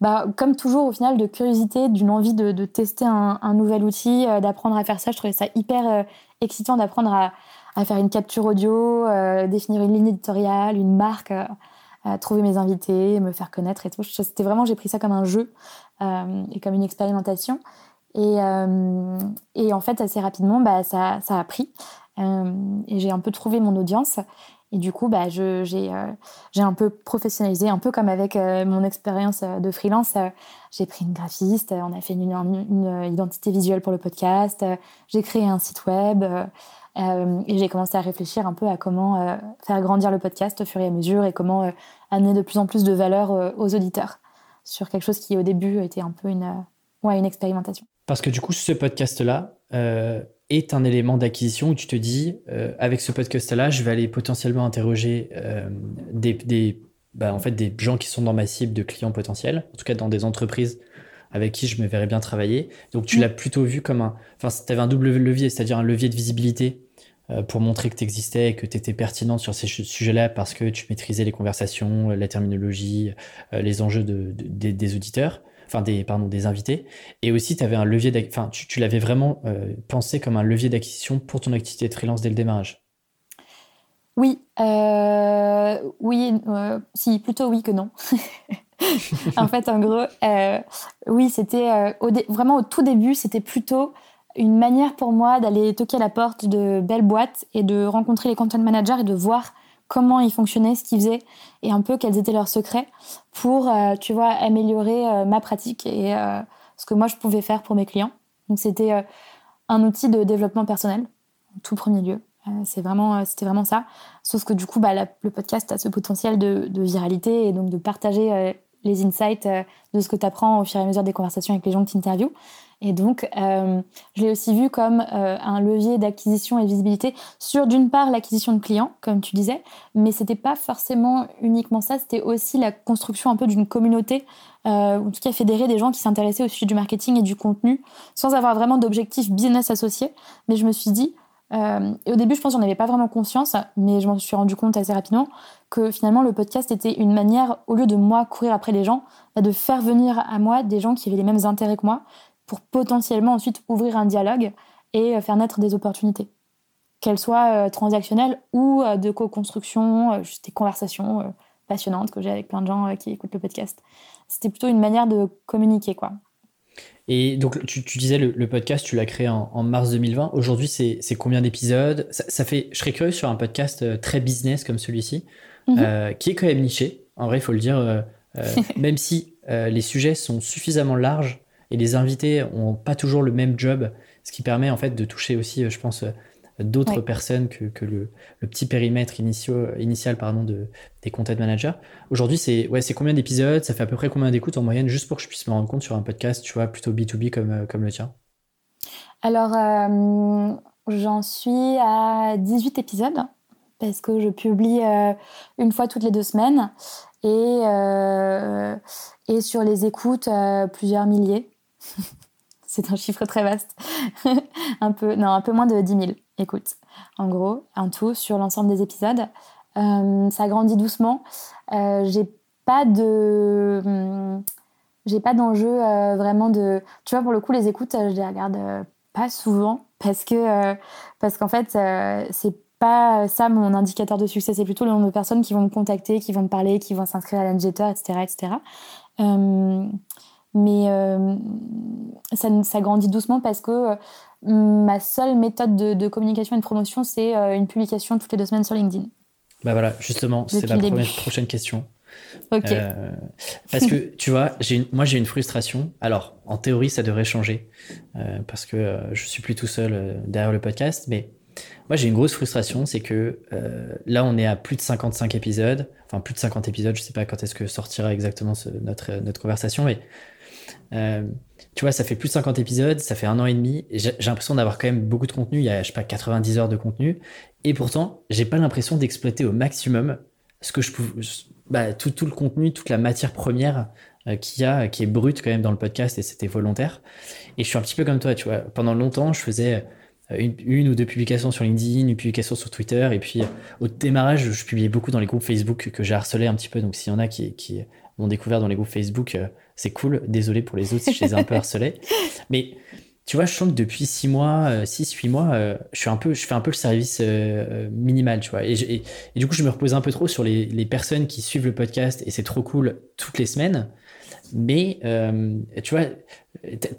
bah, comme toujours au final, de curiosité, d'une envie de, tester un, un, nouvel outil, euh, d'apprendre à faire ça. Je trouvais ça hyper euh, excitant d'apprendre à, à, faire une capture audio, euh, définir une ligne éditoriale, une marque, trouver mes invités, me faire connaître et tout. C'était vraiment, j'ai pris ça comme un jeu et comme une expérimentation. Et, et, en fait, assez rapidement, bah, ça, ça a pris. et j'ai un peu trouvé mon audience. Et du coup, bah, euh, j'ai un peu professionnalisé, un peu comme avec euh, mon expérience euh, de freelance. j'ai pris une graphiste, on a fait une, identité visuelle pour le podcast, j'ai créé un site web et j'ai commencé à réfléchir un peu à comment faire grandir le podcast au fur et à mesure et comment amener de plus en plus de valeur aux auditeurs sur quelque chose qui au début était un peu une, ouais, une expérimentation. Parce que du coup, ce podcast-là, est un élément d'acquisition où tu te dis, euh, avec ce podcast-là, je vais aller potentiellement interroger euh, des, des, bah, en fait, des gens qui sont dans ma cible de clients potentiels, en tout cas dans des entreprises avec qui je me verrais bien travailler. Donc tu mm. l'as plutôt vu comme un... Enfin, tu avais un double levier, c'est-à-dire un levier de visibilité euh, pour montrer que tu existais et que tu étais pertinente sur ces sujets-là parce que tu maîtrisais les conversations, la terminologie, les enjeux de, des auditeurs enfin des, pardon, des invités. Et aussi, tu avais un levier, enfin, tu l'avais vraiment euh, pensé comme un levier d'acquisition pour ton activité de freelance dès le démarrage. Oui, euh, oui, euh, si, plutôt oui que non. en fait, en gros, oui, c'était vraiment au tout début, c'était plutôt une manière pour moi d'aller toquer à la porte de belles boîtes et de rencontrer les content managers et de voir comment ils fonctionnaient, ce qu'ils faisaient et un peu quels étaient leurs secrets pour, euh, tu améliorer euh, ma pratique et euh, ce que moi je pouvais faire pour mes clients. Donc c'était un outil de développement personnel, en tout premier lieu. c'est vraiment, c'était vraiment ça. Sauf que du coup, bah, le podcast a ce potentiel de, de, viralité et donc de partager les insights de ce que tu apprends au fur et à mesure des conversations avec les gens que tu interviews. Et donc, euh, je l'ai aussi vu comme euh, un levier d'acquisition et visibilité sur, d'une part, l'acquisition de clients, comme tu disais, mais c'était pas forcément uniquement ça, c'était aussi la construction un peu d'une communauté, euh, en tout cas fédérer des gens qui s'intéressaient au sujet du marketing et du contenu, sans avoir vraiment d'objectif business associé. Mais je me suis dit, euh, et au début, je pense qu'on n'avait pas vraiment conscience, mais je m'en suis rendu compte assez rapidement que finalement le podcast était une manière, au lieu de moi courir après les gens, bah, de faire venir à moi des gens qui avaient les mêmes intérêts que moi, pour potentiellement ensuite ouvrir un dialogue et faire naître des opportunités qu'elles soient transactionnelles ou de co-construction, juste des conversations passionnantes que j'ai avec plein de gens qui écoutent le podcast. C'était plutôt une manière de communiquer, quoi. Et donc, tu, disais le, podcast, tu l'as créé en, mars 2020. Aujourd'hui, c'est combien d'épisodes? Ça, fait. Je serais curieux sur un podcast euh, très business comme celui-ci, mhm. euh, qui est quand même niché. En vrai, il faut le dire. Euh, même si les sujets sont suffisamment larges et les invités n'ont pas toujours le même job, ce qui permet en fait de toucher aussi, je pense, d'autres personnes que, le, petit périmètre initial pardon, de, des content managers. Aujourd'hui, c'est ouais, combien d'épisodes? Ça fait à peu près combien d'écoutes en moyenne Juste pour que je puisse me rendre compte sur un podcast, tu vois, plutôt B2B comme, euh, comme le tien? Alors, euh, j'en suis à 18 épisodes parce que je publie euh, une fois toutes les deux semaines et, et sur les écoutes, plusieurs milliers. c'est un chiffre très vaste. un, peu, non, un peu moins de 10 000 écoute, en gros, en tout, sur l'ensemble des épisodes. Euh, ça grandit doucement. Euh, j'ai pas de. J'ai pas d'enjeu euh, vraiment de. Tu vois, pour le coup, les écoutes, je les regarde pas souvent parce que parce qu'en fait, c'est pas ça mon indicateur de succès. C'est plutôt le nombre de personnes qui vont me contacter, qui vont me parler, qui vont s'inscrire à l'Anjeter, etc., etc. mais ça, ça, grandit doucement parce que ma seule méthode de, communication et de promotion, c'est euh, une publication toutes les deux semaines sur LinkedIn. Bah voilà, justement, c'est la prochaine question. Ok. Euh, parce que tu vois, moi j'ai une frustration. Alors, en théorie, ça devrait changer euh, parce que je suis plus tout seul derrière le podcast. Mais moi j'ai une grosse frustration, c'est que là on est à plus de 55 épisodes, enfin plus de 50 épisodes. Je sais pas quand est-ce que sortira exactement notre notre conversation, mais tu vois, ça fait plus de 50 épisodes, ça fait un an et demi. J'ai l'impression d'avoir quand même beaucoup de contenu. Il y a, je sais pas, 90 heures de contenu. Et pourtant, j'ai pas l'impression d'exploiter au maximum ce que je bah, tout, tout, le contenu, toute la matière première euh, qu'il y a, qui est brute quand même dans le podcast et c'était volontaire. Et je suis un petit peu comme toi, tu vois. Pendant longtemps, je faisais euh, une, ou deux publications sur LinkedIn, une publication sur Twitter. Et puis, au démarrage, je publiais beaucoup dans les groupes Facebook que j'ai harcelé un petit peu. Donc, s'il y en a qui, qui m'ont découvert dans les groupes Facebook, euh, c'est cool. Désolé pour les autres si je les ai un peu harcelés. Mais tu vois, je sens que depuis 6 mois, 6, euh, 8 mois, euh, je, suis un peu, je fais un peu le service minimal, tu vois. Et, du coup, je me repose un peu trop sur les, personnes qui suivent le podcast et c'est trop cool toutes les semaines. Mais tu vois,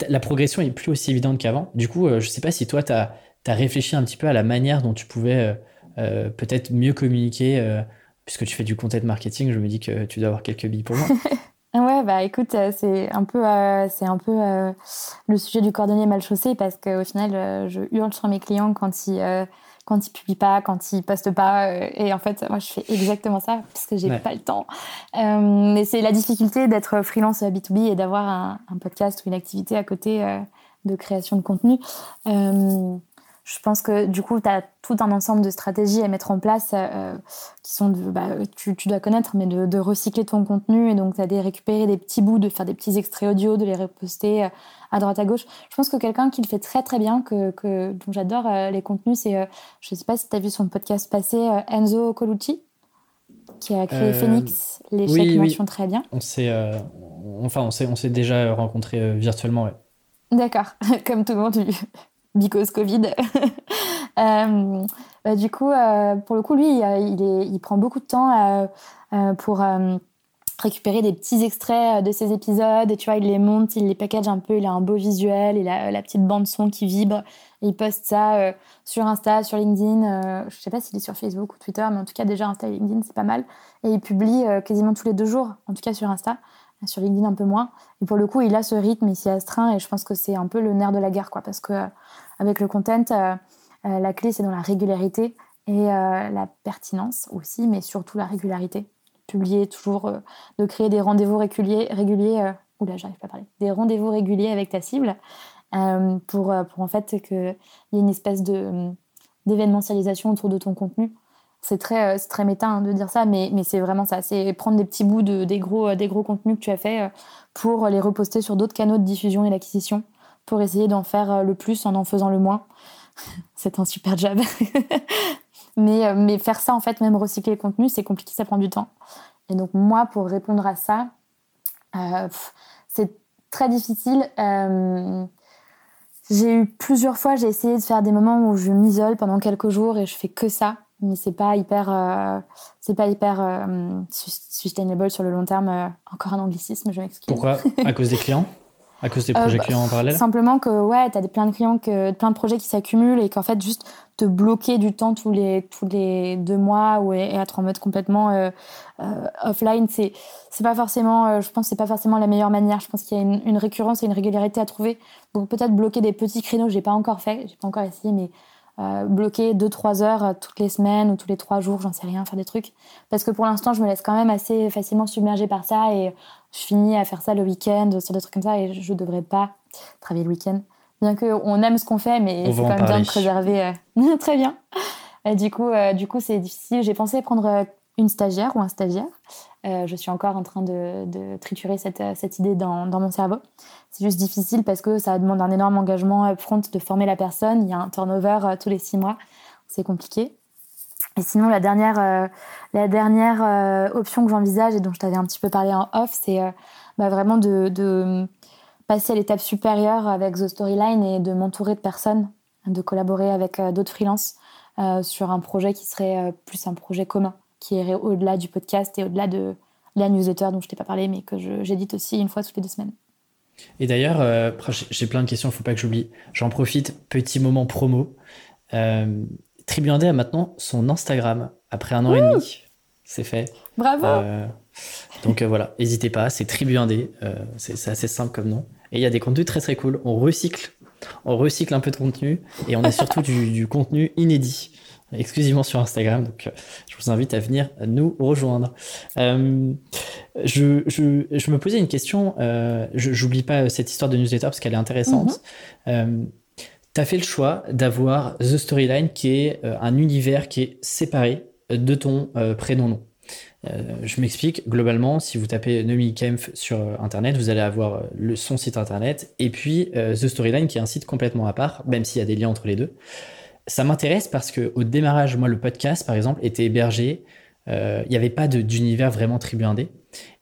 la progression est plus aussi évidente qu'avant. Du coup, je sais pas si toi, tu as, as, réfléchi un petit peu à la manière dont tu pouvais peut-être mieux communiquer puisque tu fais du content marketing, je me dis que tu dois avoir quelques billes pour moi. ouais, bah écoute, euh, c'est un peu, euh, c'est un peu euh, le sujet du cordonnier mal chaussé parce qu'au final, je hurle sur mes clients quand ils, quand ils publient pas, quand ils postent pas. et en fait, moi, je fais exactement ça parce que j'ai pas le temps. mais c'est la difficulté d'être freelance B2B et d'avoir un, un, podcast ou une activité à côté de création de contenu je pense que du coup, tu as tout un ensemble de stratégies à mettre en place euh, qui sont, de, bah, tu, dois connaître, mais de, recycler ton contenu. Et donc, tu as des récupérer des petits bouts, de faire des petits extraits audio, de les reposter euh, à droite à gauche. Je pense que quelqu'un qui le fait très très bien, que, que dont j'adore euh, les contenus, c'est, je sais pas si tu as vu son podcast passé, Enzo Colucci, qui a créé Phoenix, les chèques mention très bien. On s'est, enfin, on s'est, on s'est déjà rencontrés virtuellement, ouais. D'accord, comme tout le monde because Covid. Euh, bah, du coup, euh, pour le coup, lui, il, il, prend beaucoup de temps euh, pour récupérer des petits extraits de ses épisodes. Et tu vois, il les monte, il les package un peu, il a un beau visuel, il a la petite bande son qui vibre. il poste ça sur Insta, sur LinkedIn. je sais pas s'il est sur Facebook ou Twitter, mais en tout cas, déjà Insta et LinkedIn, c'est pas mal. Et il publie quasiment tous les deux jours, en tout cas sur Insta sur LinkedIn un peu moins. Et pour le coup, il a ce rythme, il s'y astreint et je pense que c'est un peu le nerf de la guerre, quoi, parce que avec le content, euh, euh, la clé, c'est dans la régularité et euh, la pertinence aussi, mais surtout la régularité. Publier toujours, de créer des rendez-vous réguliers, réguliers oula, j'arrive pas à parler, des rendez-vous réguliers avec ta cible pour, pour en fait qu'il y ait une espèce de d'événementialisation autour de ton contenu. C'est très, très méta hein, de dire ça, mais, mais c'est vraiment ça. C'est prendre des petits bouts de, des, gros, des gros contenus que tu as fait pour les reposter sur d'autres canaux de diffusion et d'acquisition pour essayer d'en faire euh, le plus en en faisant le moins. c'est un super job. mais, euh, mais faire ça, en fait, même recycler le contenu, c'est compliqué, ça prend du temps. Et donc, moi, pour répondre à ça, euh, c'est très difficile. j'ai eu plusieurs fois, j'ai essayé de faire des moments où je m'isole pendant quelques jours et je fais que ça, mais c'est pas hyper, euh, c'est pas hyper euh, sustainable sur le long terme. Euh, encore un anglicisme, je m'excuse. Pourquoi? À cause des clients? À cause des projets bah, clients en parallèle? Simplement que ouais, tu as des, plein de clients, que, plein de projets qui s'accumulent et qu'en fait, juste te bloquer du temps tous les, tous les deux mois ou, et être en mode complètement offline, c'est, c'est pas forcément, je pense, c'est pas forcément la meilleure manière. Je pense qu'il y a une, une, récurrence et une régularité à trouver. Donc peut-être bloquer des petits créneaux, j'ai pas encore fait, j'ai pas encore essayé, mais euh, bloquer 2-3 heures euh, toutes les semaines ou tous les 3 jours, j'en sais rien, faire des trucs. Parce que pour l'instant, je me laisse quand même assez facilement submerger par ça et je finis à faire ça le week-end, sur des trucs comme ça et je ne devrais pas travailler le week-end. Bien qu'on aime ce qu'on fait, mais c'est quand même bien de préserver. Euh, très bien. du coup, du coup, c'est difficile. J'ai pensé prendre une stagiaire ou un stagiaire. Je suis encore en train de, triturer cette, cette idée dans, mon cerveau. C'est juste difficile parce que ça demande un énorme engagement upfront de former la personne. Il y a un turnover euh, tous les six mois. C'est compliqué. Et sinon, la dernière, euh, euh, option que j'envisage et dont je t'avais un petit peu parlé en off, c'est bah, vraiment de, de, passer à l'étape supérieure avec The Storyline et de m'entourer de personnes, de collaborer avec d'autres freelances sur un projet qui serait plus un projet commun, qui irait au-delà du podcast et au-delà de la newsletter dont je t'ai pas parlé, mais que j'édite aussi une fois toutes les deux semaines. Et d'ailleurs, euh, j'ai plein de questions, il ne faut pas que j'oublie. J'en profite, petit moment promo. Euh, Tribuandé a maintenant son Instagram après un an et demi. C'est fait. Bravo. Euh, donc euh, voilà, n'hésitez pas, c'est Tribuandé. c'est assez simple comme nom. Et il y a des contenus très très cool. On recycle, on recycle un peu de contenu et on a surtout du, du contenu inédit exclusivement sur Instagram. Donc, euh, je vous invite à venir nous rejoindre. Euh, je, je, je, me posais une question. Euh, J'oublie pas cette histoire de newsletter parce qu'elle est intéressante. Mhm. Euh, tu as fait le choix d'avoir The Storyline, qui est un univers qui est séparé de ton prénom-nom. je m'explique. Globalement, si vous tapez Nomi Kempf sur Internet, vous allez avoir le, son site Internet et puis The Storyline, qui est un site complètement à part, même s'il y a des liens entre les deux ça m'intéresse parce que au démarrage, moi, le podcast, par exemple, était hébergé. Euh, il n'y avait pas d'univers vraiment Tribu Indé.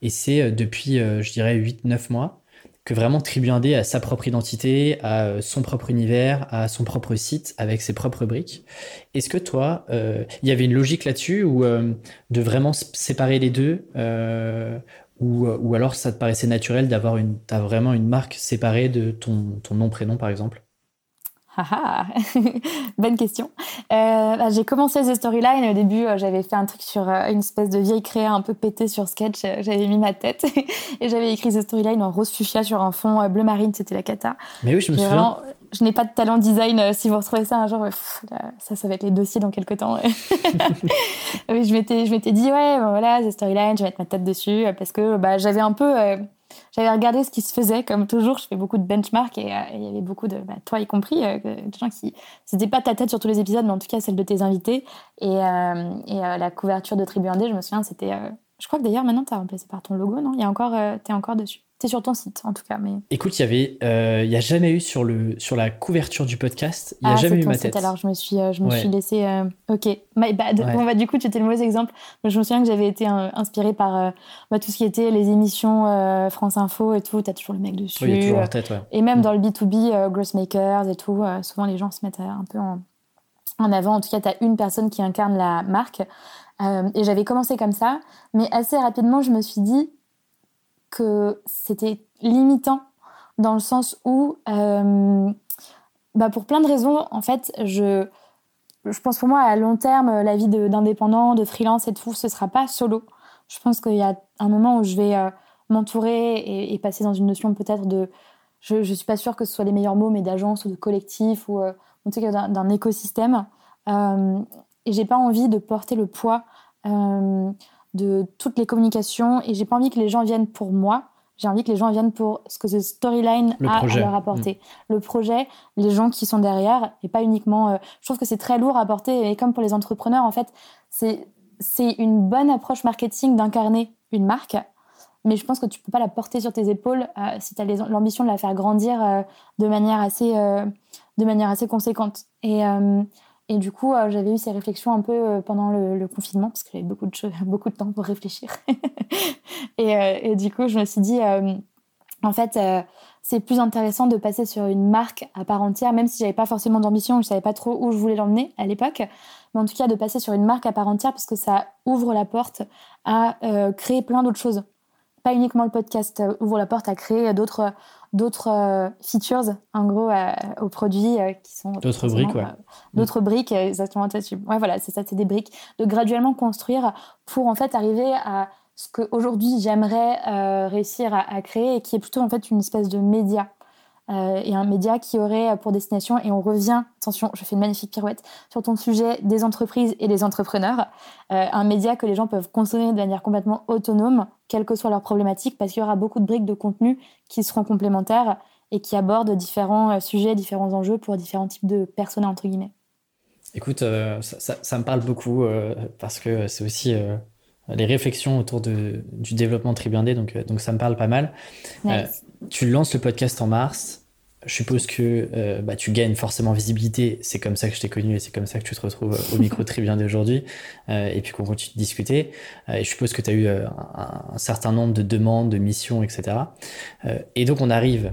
Et c'est euh, depuis, euh, je dirais, 8-9 mois que vraiment Tribu Indé a sa propre identité, a son propre univers, a son propre site avec ses propres briques. Est-ce que toi, il y avait une logique là-dessus ou de vraiment séparer les deux ou, ou, alors ça te paraissait naturel d'avoir une, vraiment une marque séparée de ton, ton nom-prénom, par exemple? Ah, bonne question. Euh, bah, j'ai commencé The Storyline. Au début, euh, j'avais fait un truc sur euh, une espèce de vieille créa un peu pété sur Sketch. J'avais mis ma tête et j'avais écrit The Storyline en rose fuchsia sur un fond bleu marine. C'était la cata. Mais oui, je me souviens. je n'ai pas de talent design. Si vous retrouvez ça un jour, ça, ça va être les dossiers dans quelques temps. je m'étais, je m'étais dit, ouais, voilà, The Storyline, je vais mettre ma tête dessus parce que bah, j'avais un peu j'avais regardé ce qui se faisait. Comme toujours, je fais beaucoup de benchmark et euh, il y avait beaucoup de, bah, toi y compris, euh, de gens qui. C'était pas ta tête sur tous les épisodes, mais en tout cas celle de tes invités. Et, euh, et la couverture de Tribu Indé, je me souviens, c'était. je crois que d'ailleurs maintenant tu as remplacé par ton logo, non? Il y a encore, t'es encore dessus? C'est sur ton site, en tout cas. Mais... Écoute, il y avait, euh, il y a jamais eu sur le sur la couverture du podcast, il y a ah, jamais eu ma tête. alors je me suis, euh, je me suis laissé. Euh, ok, my bad. Bon bah du coup, tu étais le mauvais exemple. je me souviens que j'avais été inspirée par bah, tout ce qui était les émissions France Info et tout. T'as toujours le mec dessus. Oui, il toujours en tête, ouais. Et même mm. dans le B2B, Grossmakers et tout, souvent les gens se mettent un peu en, en avant. En tout cas, tu as une personne qui incarne la marque. et j'avais commencé comme ça, mais assez rapidement, je me suis dit que c'était limitant dans le sens où, euh, bah pour plein de raisons, en fait, je, je pense pour moi à long terme, la vie d'indépendant, de, freelance et tout, ce sera pas solo. Je pense qu'il y a un moment où je vais euh, m'entourer et, passer dans une notion peut-être de. Je ne suis pas sûre que ce soit les meilleurs mots, mais d'agence ou de collectif ou euh, d'un écosystème. Euh, et j'ai pas envie de porter le poids de toutes les communications et j'ai pas envie que les gens viennent pour moi. J'ai envie que les gens viennent pour ce que ce storyline a à leur apporter. Mm. Le projet, les gens qui sont derrière et pas uniquement. Euh, je trouve que c'est très lourd à porter et comme pour les entrepreneurs, en fait, c'est c'est une bonne approche marketing d'incarner une marque. Mais je pense que tu peux pas la porter sur tes épaules euh, si tu as l'ambition de la faire grandir euh, de manière assez de manière assez conséquente. Et et du coup, euh, j'avais eu ces réflexions un peu euh, pendant le, confinement, parce que j'avais beaucoup de, beaucoup de temps pour réfléchir. et, euh, et, du coup, je me suis dit, en fait, c'est plus intéressant de passer sur une marque à part entière, même si j'avais pas forcément d'ambition, je savais pas trop où je voulais l'emmener à l'époque, mais en tout cas de passer sur une marque à part entière parce que ça ouvre la porte à créer plein d'autres choses. Pas uniquement le podcast euh, ouvre la porte à créer d'autres d'autres euh, features en gros aux produits qui sont d'autres briques ouais. d'autres briques exactement ouais voilà c'est ça c'est des briques de graduellement construire pour en fait arriver à ce qu'aujourd'hui j'aimerais euh, réussir à, créer et qui est plutôt en fait une espèce de média. Euh, et un média qui aurait pour destination, et on revient, attention, je fais une magnifique pirouette, sur ton sujet des entreprises et des entrepreneurs, euh, un média que les gens peuvent consommer de manière complètement autonome, quelle que soit leur problématique, parce qu'il y aura beaucoup de briques de contenu qui seront complémentaires et qui abordent différents sujets, différents enjeux pour différents types de personnes, entre guillemets. Écoute, ça, ça, me parle beaucoup parce que c'est aussi les réflexions autour de, du développement Tribiandé, donc, euh, donc ça me parle pas mal. Euh, tu lances le podcast en mars. Je suppose que euh, bah, tu gagnes forcément visibilité. C'est comme ça que je t'ai connu et c'est comme ça que tu te retrouves au micro de Tribiandé aujourd'hui. et puis qu'on continue de discuter. et je suppose que tu as eu un, un, certain nombre de demandes, de missions, etc. et donc on arrive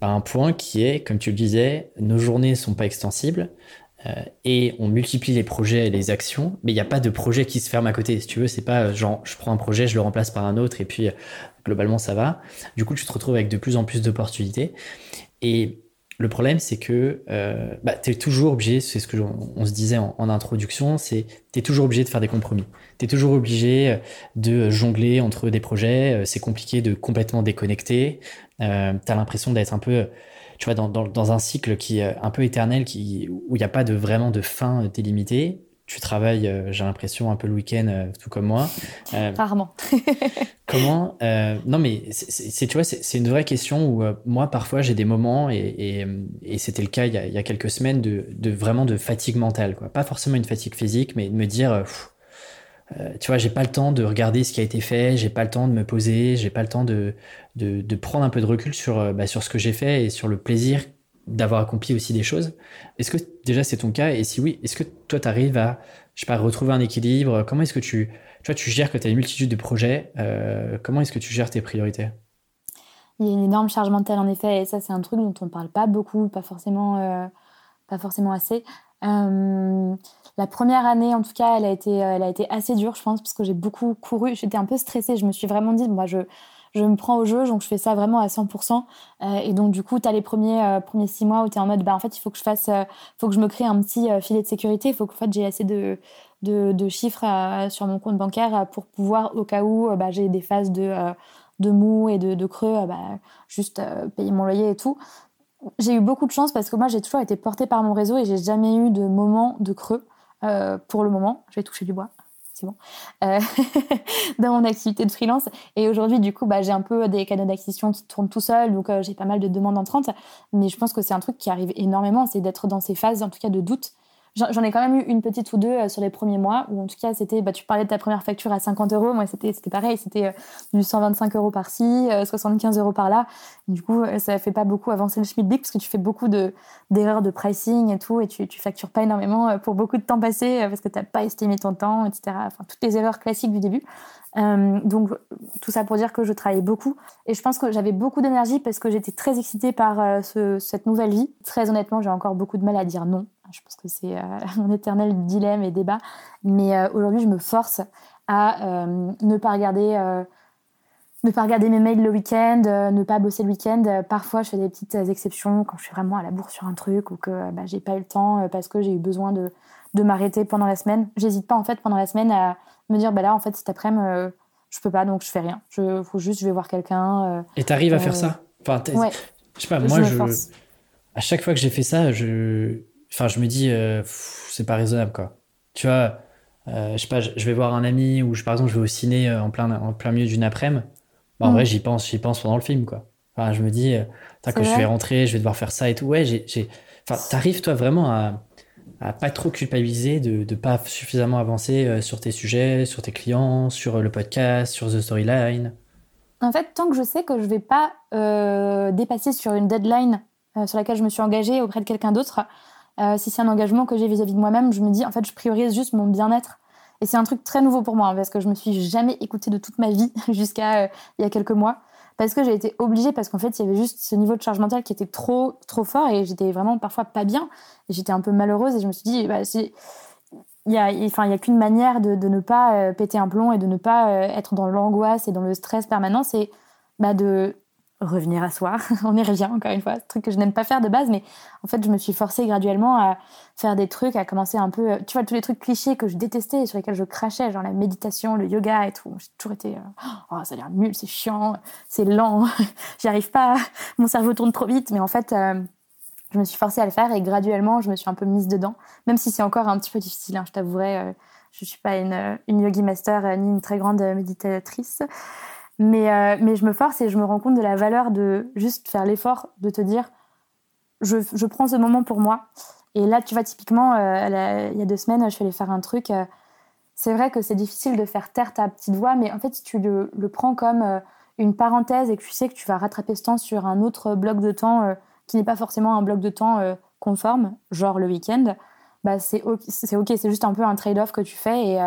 à un point qui est, comme tu le disais, nos journées sont pas extensibles. Euh, et on multiplie les projets et les actions, mais il n'y a pas de projet qui se ferme à côté. Si tu veux, c'est pas euh, genre je prends un projet, je le remplace par un autre et puis euh, globalement ça va. Du coup, tu te retrouves avec de plus en plus d'opportunités. Et le problème, c'est que bah, tu es toujours obligé, c'est ce que on, se disait en, introduction, c'est tu es toujours obligé de faire des compromis. Tu es toujours obligé de jongler entre des projets. C'est compliqué de complètement déconnecter. Euh, tu as l'impression d'être un peu tu vois, dans, dans, dans, un cycle qui est un peu éternel, qui, où il n'y a pas de, vraiment de fin délimitée. Tu travailles, euh, j'ai l'impression, un peu le week-end, euh, tout comme moi. Euh, Rarement. comment Non, mais c'est, tu vois, c'est, une vraie question où moi, parfois, j'ai des moments, et, et, et c'était le cas il y, a, il y, a, quelques semaines, de, de, vraiment de fatigue mentale. Quoi. Pas forcément une fatigue physique, mais de me dire, tu vois, j'ai pas le temps de regarder ce qui a été fait, j'ai pas le temps de me poser, j'ai pas le temps de, de, de, prendre un peu de recul sur, bah, sur ce que j'ai fait et sur le plaisir d'avoir accompli aussi des choses. Est-ce que déjà c'est ton cas Et si oui, est-ce que toi tu arrives à, je sais pas, retrouver un équilibre? Comment est-ce que tu, tu gères que tu as une multitude de projets euh, Comment est-ce que tu gères tes priorités? Il y a une énorme charge mentale en effet, et ça c'est un truc dont on parle pas beaucoup, pas forcément, pas forcément assez. Euh, la première année, en tout cas, elle a été, elle a été assez dure, je pense, parce que j'ai beaucoup couru. J'étais un peu stressée. Je me suis vraiment dit, moi, je, je me prends au jeu, donc je fais ça vraiment à 100%. Euh, et donc, du coup, tu as les premiers, euh, premiers six mois où tu es en mode, bah, en fait, il faut que je fasse, euh, faut que je me crée un petit filet de sécurité. Il faut que fait, j'ai assez de, de, chiffres sur mon compte bancaire pour pouvoir, au cas où bah, j'ai des phases de, de mou et de, creux, bah, juste payer mon loyer et tout j'ai eu beaucoup de chance parce que moi j'ai toujours été portée par mon réseau et j'ai jamais eu de moment de creux pour le moment. Je vais toucher du bois, euh, dans mon activité de freelance. Et aujourd'hui, du coup, bah, j'ai un peu des canaux d'acquisition qui tournent tout seuls, donc euh, j'ai pas mal de demandes entrantes. Mais je pense que c'est un truc qui arrive énormément, c'est d'être dans ces phases, en tout cas de doute, J'en ai quand même eu une petite ou deux euh, sur les premiers mois, où en tout cas, c'était, bah, tu parlais de ta première facture à 50 euros. Moi, c'était pareil, c'était euh, du 125 euros par-ci, 75 euh, euros par-là. Du coup, ça fait pas beaucoup avancer le Schmidtblick parce que tu fais beaucoup d'erreurs de, pricing et tout, et tu, tu factures pas énormément pour beaucoup de temps passé parce que tu n'as pas estimé ton temps, etc. Enfin, toutes les erreurs classiques du début. Donc, tout ça pour dire que je travaillais beaucoup. Et je pense que j'avais beaucoup d'énergie parce que j'étais très excitée par cette nouvelle vie. Très honnêtement, j'ai encore beaucoup de mal à dire non je pense que c'est euh, mon éternel dilemme et débat. Mais euh, aujourd'hui, je me force à euh, ne pas regarder ne pas regarder mes mails le week-end, ne pas bosser le week-end. parfois, je fais des petites exceptions quand je suis vraiment à la bourre sur un truc ou que bah, j'ai pas eu le temps parce que j'ai eu besoin de, de m'arrêter pendant la semaine. J'hésite pas en fait pendant la semaine à me dire bah là en fait cet après-midi je peux pas donc je fais rien. Je faut juste je vais voir quelqu'un. Et tu arrives à faire ça? Enfin, ouais. Je sais pas, moi je, à chaque fois que j'ai fait ça, je Enfin, je me dis, euh, c'est pas raisonnable, quoi. Tu vois, euh, je sais pas, je vais voir un ami ou je, par exemple, je vais au ciné euh, en plein, en plein milieu d'une après-midi. Bah, En mm. vrai, j'y pense, j'y pense pendant le film, quoi. Enfin, je me dis, que je vais rentrer, je vais devoir faire ça et tout. Ouais, j'ai, enfin, t'arrives, toi, vraiment à, à pas trop culpabiliser de, de pas suffisamment avancer sur tes sujets, sur tes clients, sur le podcast, sur The Storyline. En fait, tant que je sais que je vais pas dépasser sur une deadline sur laquelle je me suis engagée auprès de quelqu'un d'autre, euh, si c'est un engagement que j'ai vis-à-vis de moi-même, je me dis, en fait, je priorise juste mon bien-être. Et c'est un truc très nouveau pour moi, hein, parce que je me suis jamais écoutée de toute ma vie jusqu'à euh, il y a quelques mois. Parce que j'ai été obligée, parce qu'en fait, il y avait juste ce niveau de charge mentale qui était trop, trop fort et j'étais vraiment parfois pas bien. J'étais un peu malheureuse et je me suis dit, bah, il n'y a, y a qu'une manière de, de, ne pas euh, péter un plomb et de ne pas euh, être dans l'angoisse et dans le stress permanent, c'est bah, de revenir à soi. On y revient encore une fois, ce truc que je n'aime pas faire de base, mais en fait, je me suis forcée graduellement à faire des trucs, à commencer un peu, tu vois, tous les trucs clichés que je détestais et sur lesquels je crachais, genre la méditation, le yoga et tout. J'ai toujours été, euh, oh, ça a l'air nul, c'est chiant, c'est lent, j'y arrive pas, mon cerveau tourne trop vite, mais en fait, euh, je me suis forcée à le faire et graduellement, je me suis un peu mise dedans, même si c'est encore un petit peu difficile, hein, je t'avouerai, euh, je suis pas une, une yogi master ni une très grande méditatrice. Mais, euh, mais je me force et je me rends compte de la valeur de juste faire l'effort de te dire je, je, prends ce moment pour moi. Et là, tu vois, typiquement, euh, il y a deux semaines, je suis allée faire un truc. Euh, c'est vrai que c'est difficile de faire taire ta petite voix, mais en fait, si tu le, prends comme une parenthèse et que tu sais que tu vas rattraper ce temps sur un autre bloc de temps qui n'est pas forcément un bloc de temps conforme, genre le week-end, bah c'est ok, c'est juste un peu un trade-off que tu fais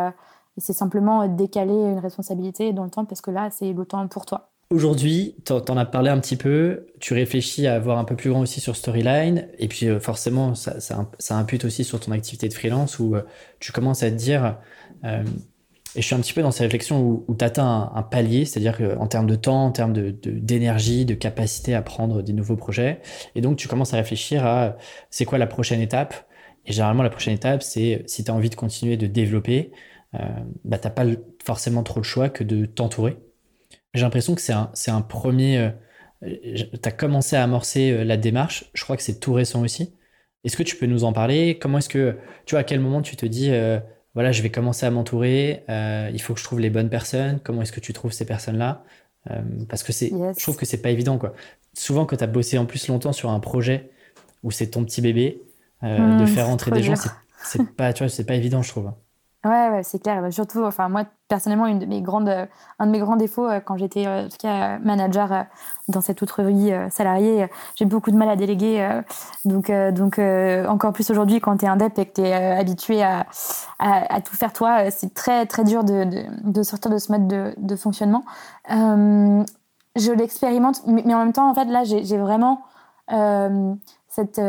c'est simplement décaler une responsabilité dans le temps parce que là, c'est le temps pour toi. Aujourd'hui, tu en as parlé un petit peu, tu réfléchis à avoir un peu plus grand aussi sur Storyline, et puis euh, forcément, ça, ça, impute aussi sur ton activité de freelance où euh, tu commences à te dire, euh, et je suis un petit peu dans ces réflexions où, où tu atteins un, palier, c'est-à-dire en termes de temps, en termes d'énergie, de, de, capacité à prendre des nouveaux projets, et donc tu commences à réfléchir à c'est quoi la prochaine étape, et généralement la prochaine étape, c'est si tu as envie de continuer de développer, euh, bah, t'as pas forcément trop le choix que de t'entourer. J'ai l'impression que c'est un, c'est un premier. Euh, tu as commencé à amorcer euh, la démarche. Je crois que c'est tout récent aussi. Est-ce que tu peux nous en parler? Comment est-ce que, tu vois, à quel moment tu te dis, voilà, je vais commencer à m'entourer, il faut que je trouve les bonnes personnes. Comment est-ce que tu trouves ces personnes-là? Parce que c'est, je trouve que c'est pas évident, quoi. Souvent, quand tu as bossé en plus longtemps sur un projet où c'est ton petit bébé, de mmh, faire entrer des gens, c'est, c'est pas, tu vois, c'est pas évident, je trouve. Ouais, c'est clair. Surtout, enfin, moi, personnellement, une de mes grandes, euh, un de mes grands défauts euh, quand j'étais euh, manager dans cette autre vie salariée, j'ai beaucoup de mal à déléguer. donc, donc encore plus aujourd'hui, quand tu es indep et que tu es habitué à, à, tout faire toi, c'est très, très dur de, de, de, sortir de ce mode de, de fonctionnement. je l'expérimente, mais, en même temps, en fait, là, j'ai vraiment cette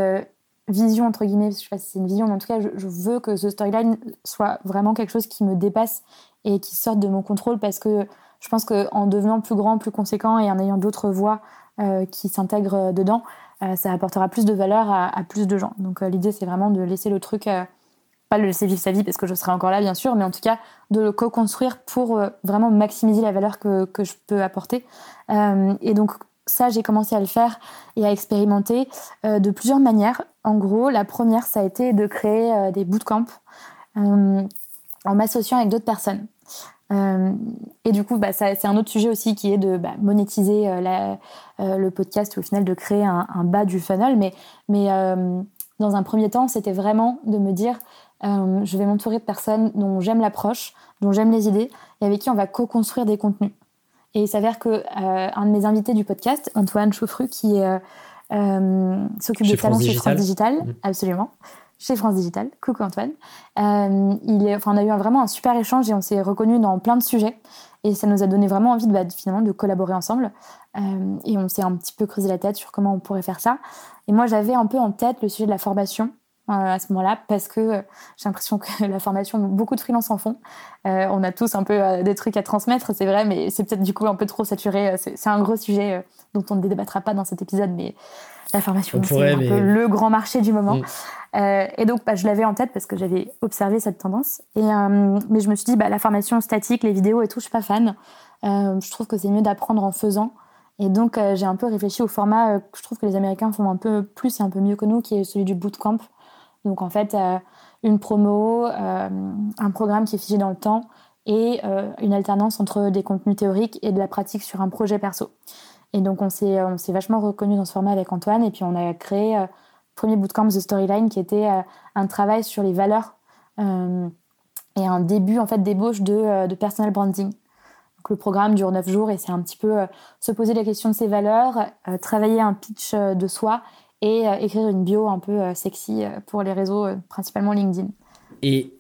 vision entre guillemets, je sais pas si c'est une vision, mais en tout cas, je, veux que ce storyline soit vraiment quelque chose qui me dépasse et qui sorte de mon contrôle parce que je pense qu'en devenant plus grand, plus conséquent et en ayant d'autres voix euh, qui s'intègrent dedans, euh, ça apportera plus de valeur à, plus de gens. Donc euh, l'idée, c'est vraiment de laisser le truc, pas le laisser vivre sa vie parce que je serai encore là, bien sûr, mais en tout cas de le co-construire pour vraiment maximiser la valeur que, que je peux apporter. et donc ça, j'ai commencé à le faire et à expérimenter euh, de plusieurs manières. En gros, la première, ça a été de créer euh, des bootcamps euh, en m'associant avec d'autres personnes. et du coup, bah, c'est un autre sujet aussi qui est de bah, monétiser le podcast et au final de créer un, bas du funnel. Mais, mais dans un premier temps, c'était vraiment de me dire je vais m'entourer de personnes dont j'aime l'approche, dont j'aime les idées et avec qui on va co-construire des contenus. Et il s'avère que euh, un de mes invités du podcast, Antoine Chauffru, qui euh, euh, s'occupe des talents chez France Digital, mmh. absolument, chez France Digital. Coucou Antoine. il est, enfin, on a eu vraiment un super échange et on s'est reconnus dans plein de sujets. Et ça nous a donné vraiment envie de, bah, finalement de collaborer ensemble. et on s'est un petit peu creusé la tête sur comment on pourrait faire ça. Et moi, j'avais un peu en tête le sujet de la formation euh, à ce moment-là parce que euh, j'ai l'impression que la formation, beaucoup de freelance en font. Euh, on a tous un peu des trucs à transmettre, c'est vrai, mais c'est peut-être du coup un peu trop saturé. C'est un gros sujet dont on ne débattra pas dans cet épisode, mais la formation, c'est un peu le grand marché du moment. Mm. et donc, bah, je l'avais en tête parce que j'avais observé cette tendance. Et, mais je me suis dit, bah, la formation statique, les vidéos et tout, je suis pas fan. je trouve que c'est mieux d'apprendre en faisant. Et donc, j'ai un peu réfléchi au format que je trouve que les Américains font un peu plus et un peu mieux que nous, qui est celui du bootcamp. Donc en fait, euh, une promo, euh, un programme qui est figé dans le temps et euh, une alternance entre des contenus théoriques et de la pratique sur un projet perso. Et donc on s'est, on s'est vachement reconnu dans ce format avec Antoine et puis on a créé le premier bootcamp The Storyline qui était un travail sur les valeurs et un début en fait d'ébauche de, de personal branding. Donc, le programme dure 9 jours et c'est un petit peu se poser la question de ses valeurs, travailler un pitch de soi et euh, écrire une bio un peu euh, sexy euh, pour les réseaux, principalement LinkedIn. Et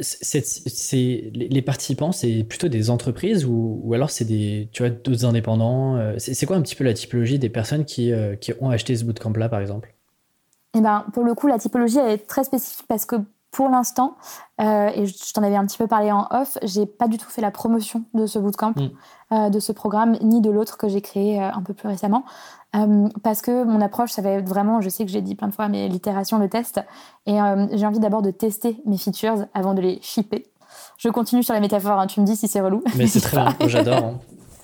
c'est, les participants, c'est plutôt des entreprises ou, alors c'est des, tu vois, d'autres indépendants c'est, quoi un petit peu la typologie des personnes qui, qui ont acheté ce bootcamp-là, par exemple? Eh ben, pour le coup, la typologie elle est très spécifique parce que pour l'instant, euh, et je t'en avais un petit peu parlé en off, j'ai pas du tout fait la promotion de ce bootcamp, mm. de ce programme, ni de l'autre que j'ai créé un peu plus récemment. Parce que mon approche, ça va être vraiment, je sais que j'ai dit plein de fois, mais l'itération, le test. Et j'ai envie d'abord de tester mes features avant de les shipper. Je continue sur la métaphore, hein, tu me dis si c'est relou. Mais c'est très bien, j'adore. Hein.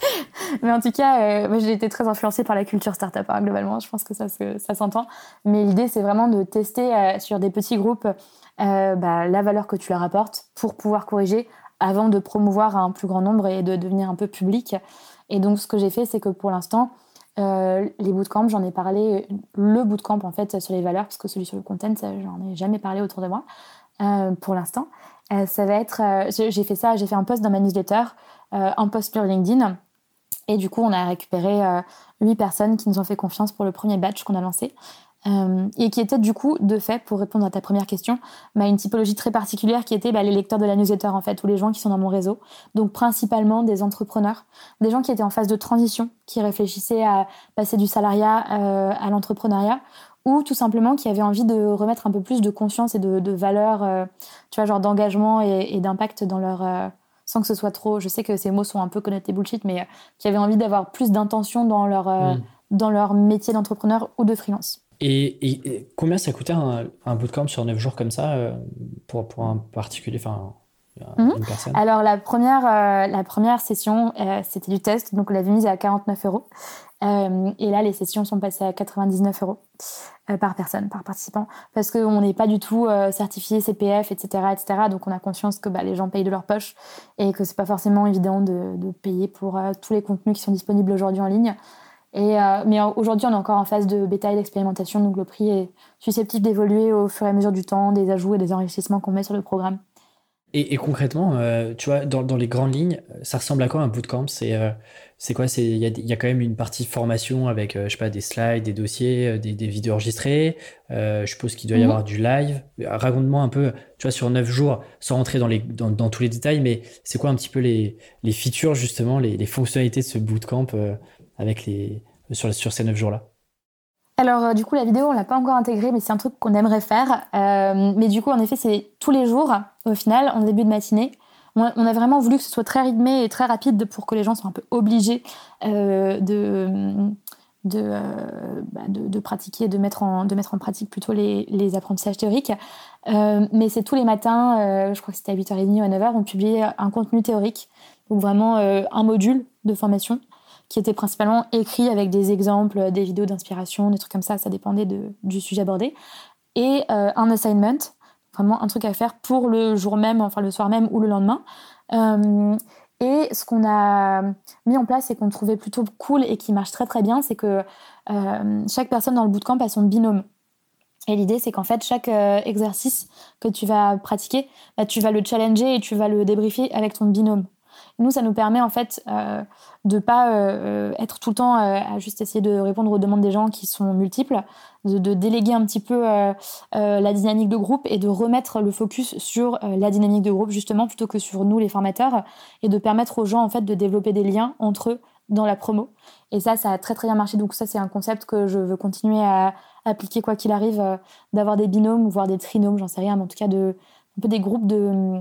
Mais en tout cas, euh, j'ai été très influencée par la culture startup, hein, globalement. Je pense que ça, ça s'entend. Mais l'idée, c'est vraiment de tester euh, sur des petits groupes euh, bah, la valeur que tu leur apportes pour pouvoir corriger avant de promouvoir un plus grand nombre et de devenir un peu public. Et donc, ce que j'ai fait, c'est que pour l'instant, les bootcamps, j'en ai parlé, le bootcamp en fait sur les valeurs, parce que celui sur le content, j'en ai jamais parlé autour de moi pour l'instant. ça va être, j'ai fait ça, j'ai fait un post dans ma newsletter, un post sur LinkedIn et du coup, on a récupéré euh, huit personnes qui nous ont fait confiance pour le premier batch qu'on a lancé. Euh, et qui était du coup, de fait, pour répondre à ta première question, bah, une typologie très particulière qui était bah, les lecteurs de la newsletter, en fait, ou les gens qui sont dans mon réseau. Donc, principalement des entrepreneurs, des gens qui étaient en phase de transition, qui réfléchissaient à passer du salariat euh, à l'entrepreneuriat, ou tout simplement qui avaient envie de remettre un peu plus de conscience et de, de valeur, tu vois, genre d'engagement et, et d'impact dans leur sans que ce soit trop. Je sais que ces mots sont un peu connotés bullshit, mais euh, qui avaient envie d'avoir plus d'intention dans leur, euh, mm. dans leur métier d'entrepreneur ou de freelance. Et, combien ça coûtait un, un, bootcamp sur 9 jours comme ça euh, pour, pour un particulier enfin, une mhm. personne? Alors, la première, la première session, c'était du test, donc on l'avait mise à 49 euros. Euh, et là, les sessions sont passées à 99 euros euh, par personne, par participant, parce qu'on n'est pas du tout euh, certifié CPF, etc., etc. Donc, on a conscience que bah, les gens payent de leur poche et que c'est pas forcément évident de, de payer pour tous les contenus qui sont disponibles aujourd'hui en ligne. Et, mais aujourd'hui, on est encore en phase de bêta et d'expérimentation, donc le prix est susceptible d'évoluer au fur et à mesure du temps, des ajouts et des enrichissements qu'on met sur le programme. Et, et concrètement, tu vois, dans, dans, les grandes lignes, ça ressemble à quoi un bootcamp? C'est c'est quoi? Il y a, y a, quand même une partie formation avec, euh, je sais pas, des slides, des dossiers, euh, des, des, vidéos enregistrées. Euh, je suppose qu'il doit y mhm. avoir du live. Raconte-moi un peu, tu vois, sur neuf jours, sans rentrer dans, les, dans, dans tous les détails, mais c'est quoi un petit peu les, les features, justement, les, les fonctionnalités de ce bootcamp les, sur, ces neuf jours-là alors du coup la vidéo on l'a pas encore intégrée mais c'est un truc qu'on aimerait faire. mais du coup en effet c'est tous les jours au final en début de matinée on a vraiment voulu que ce soit très rythmé et très rapide pour que les gens soient un peu obligés euh, euh, bah, de, de, pratiquer, de mettre, en, de mettre en pratique plutôt les, apprentissages théoriques. Euh, mais c'est tous les matins, je crois que c'était à 8h30 ou à 9h, on publiait un contenu théorique, donc vraiment un module de formation qui était principalement écrit avec des exemples, des vidéos d'inspiration, des trucs comme ça, ça dépendait du sujet abordé, et un assignment vraiment un truc à faire pour le jour même, enfin le soir même ou le lendemain. Euh, et ce qu'on a mis en place et qu'on trouvait plutôt cool et qui marche très très bien, c'est que euh, chaque personne dans le bootcamp a son binôme. Et l'idée, c'est qu'en fait, chaque euh, exercice que tu vas pratiquer, bah, tu vas le challenger et tu vas le débriefer avec ton binôme. Nous, ça nous permet en fait euh, de pas euh, être tout le temps euh, à juste essayer de répondre aux demandes des gens qui sont multiples, de, déléguer un petit peu la dynamique de groupe et de remettre le focus sur la dynamique de groupe justement plutôt que sur nous les formateurs et de permettre aux gens en fait de développer des liens entre eux dans la promo. Et ça, ça a très très bien marché. Donc ça, c'est un concept que je veux continuer à appliquer quoi qu'il arrive, d'avoir des binômes ou voire des trinômes, j'en sais rien, mais en tout cas de un peu des groupes de,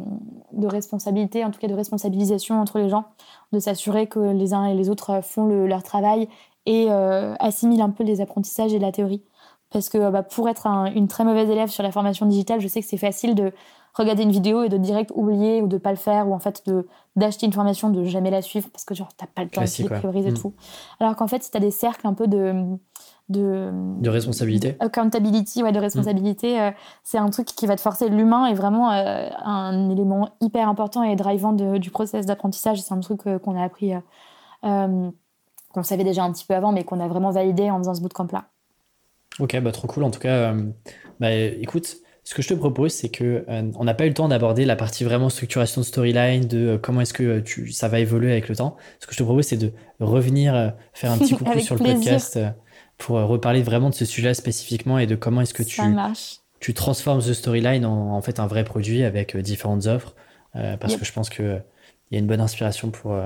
de responsabilité, en tout cas de responsabilisation entre les gens, de s'assurer que les uns et les autres font leur travail et euh, assimilent un peu les apprentissages et la théorie. Parce que bah, pour être une très mauvaise élève sur la formation digitale, je sais que c'est facile de regarder une vidéo et de direct oublier ou de pas le faire ou en fait de d'acheter une formation de jamais la suivre parce que genre t'as pas le temps de prioriser mm. tout alors qu'en fait si tu as des cercles un peu de de, de responsabilité. Accountability, ouais, de responsabilité. Euh, c'est un truc qui va te forcer. L'humain est vraiment euh, un élément hyper important et drivant du process d'apprentissage. C'est un truc euh, qu'on a appris, qu'on savait déjà un petit peu avant, mais qu'on a vraiment validé en faisant ce bootcamp-là. Ok, bah trop cool. En tout cas, bah, écoute, ce que je te propose, c'est que on n'a pas eu le temps d'aborder la partie vraiment structuration de storyline, de comment est-ce que tu, ça va évoluer avec le temps. Ce que je te propose, c'est de revenir faire un petit coucou sur le podcast pour euh, reparler vraiment de ce sujet spécifiquement et de comment est-ce que tu, tu transformes The Storyline en, fait un vrai produit avec différentes offres, parce que je pense qu'il il y a une bonne inspiration pour,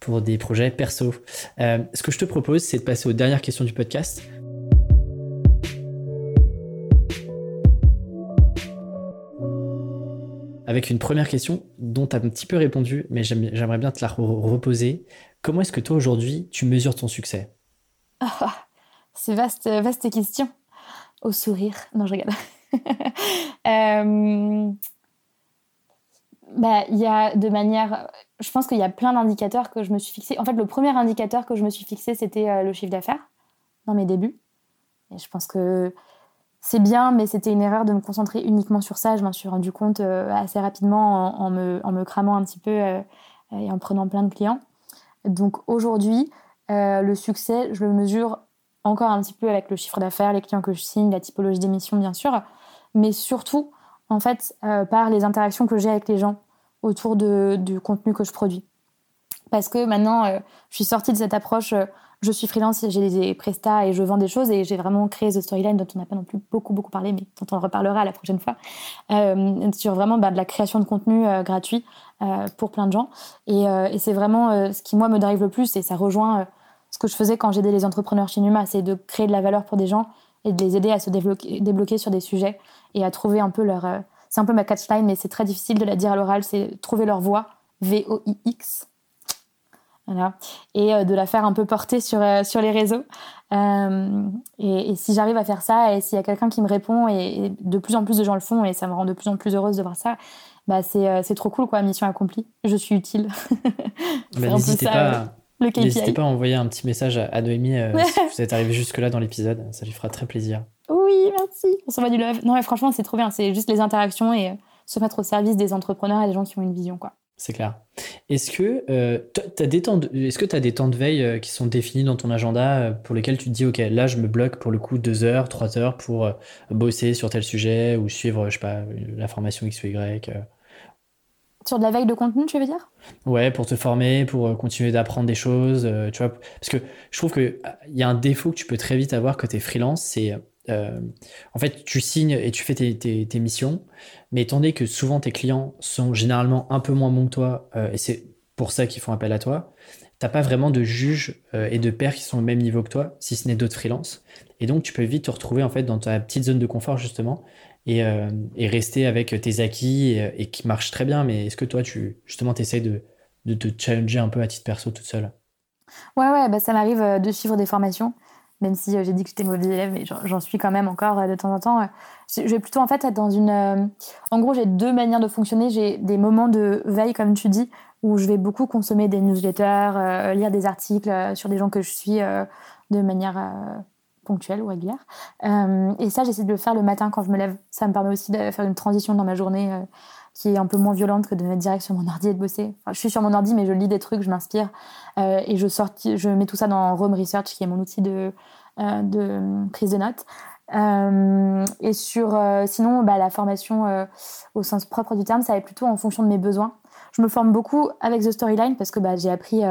pour des projets perso. ce que je te propose, c'est de passer aux dernières questions du podcast. Avec une première question dont tu as un petit peu répondu, mais j'aimerais bien te la reposer. Comment est-ce que toi aujourd'hui tu mesures ton succès? Ah, C'est vaste, vaste question. Au sourire. Non, je regarde. euh... bah, il y a de manière. Je pense qu'il y a plein d'indicateurs que je me suis fixé. En fait, le premier indicateur que je me suis fixé, c'était euh, le chiffre d'affaires dans mes débuts. Et je pense que c'est bien, mais c'était une erreur de me concentrer uniquement sur ça. Je m'en suis rendu compte euh, assez rapidement en, me, cramant un petit peu euh, et en prenant plein de clients. Donc aujourd'hui, euh, le succès, je le mesure encore un petit peu avec le chiffre d'affaires, les clients que je signe, la typologie d'émission, bien sûr, mais surtout, en fait, par les interactions que j'ai avec les gens autour du contenu que je produis. Parce que maintenant, je suis sortie de cette approche je suis freelance, j'ai des prestats et je vends des choses et j'ai vraiment créé The Storyline dont on n'a pas non plus beaucoup beaucoup parlé, mais dont on reparlera la prochaine fois, euh, sur vraiment bah, de la création de contenu euh, gratuit euh, pour plein de gens. Et, c'est vraiment ce qui moi me drive le plus et ça rejoint ce que je faisais quand j'aidais les entrepreneurs chez Numa, c'est de créer de la valeur pour des gens et de les aider à se débloquer, débloquer sur des sujets et à trouver un peu leur... c'est un peu ma catchline, mais c'est très difficile de la dire à l'oral, c'est trouver leur voix, Et euh, de la faire un peu porter sur, euh, sur les réseaux. Euh, et, si j'arrive à faire ça, et s'il y a quelqu'un qui me répond, et, de plus en plus de gens le font, et ça me rend de plus en plus heureuse de voir ça, bah c'est trop cool, quoi, mission accomplie. Je suis utile. Bah, n'hésitez pas, pas à envoyer un petit message à Noémie si vous êtes arrivé jusque-là dans l'épisode. Ça lui fera très plaisir. Oui, merci. On s'en va du love. Non, mais franchement, c'est trop bien. C'est juste les interactions et se mettre au service des entrepreneurs et des gens qui ont une vision, quoi. C'est clair. Est-ce que euh, tu as des temps de, est-ce que as des temps de veille euh, qui sont définis dans ton agenda euh, pour lesquels tu te dis OK, là je me bloque pour le coup deux heures, trois heures pour bosser sur tel sujet ou suivre je sais pas la formation X ou Y Sur de la veille de contenu, tu veux dire? Ouais, pour te former, pour continuer d'apprendre des choses, tu vois parce que je trouve que il y a un défaut que tu peux très vite avoir quand tu es freelance, c'est euh, en fait, tu signes et tu fais tes, missions, mais étant donné que souvent tes clients sont généralement un peu moins bons que toi, euh, et c'est pour ça qu'ils font appel à toi, t'as pas vraiment de juges euh, et de pairs qui sont au même niveau que toi, si ce n'est d'autres freelances. Et donc, tu peux vite te retrouver en fait dans ta petite zone de confort justement et, rester avec tes acquis et, qui marchent très bien. Mais est-ce que toi, tu justement, t'essayes de, de te challenger un peu à titre perso toute seule? Ouais, ouais, bah, ça m'arrive de suivre des formations même si euh, j'ai dit que j'étais mauvaise élève, mais j'en suis quand même encore euh, de temps en temps. Euh, je vais plutôt en fait être dans une. En gros, j'ai deux manières de fonctionner. J'ai des moments de veille, comme tu dis, où je vais beaucoup consommer des newsletters, lire des articles sur des gens que je suis de manière ponctuelle ou régulière. et ça, j'essaie de le faire le matin quand je me lève. Ça me permet aussi de faire une transition dans ma journée qui est un peu moins violente que de mettre direct sur mon ordi et de bosser. Je suis sur mon ordi, mais je lis des trucs, je m'inspire euh, et je, sorti, je mets tout ça dans Rome Research, qui est mon outil euh, de prise de notes. Euh, et sur, sinon, bah, la formation au sens propre du terme, ça va être plutôt en fonction de mes besoins. Je me forme beaucoup avec The Storyline parce que bah, j'ai appris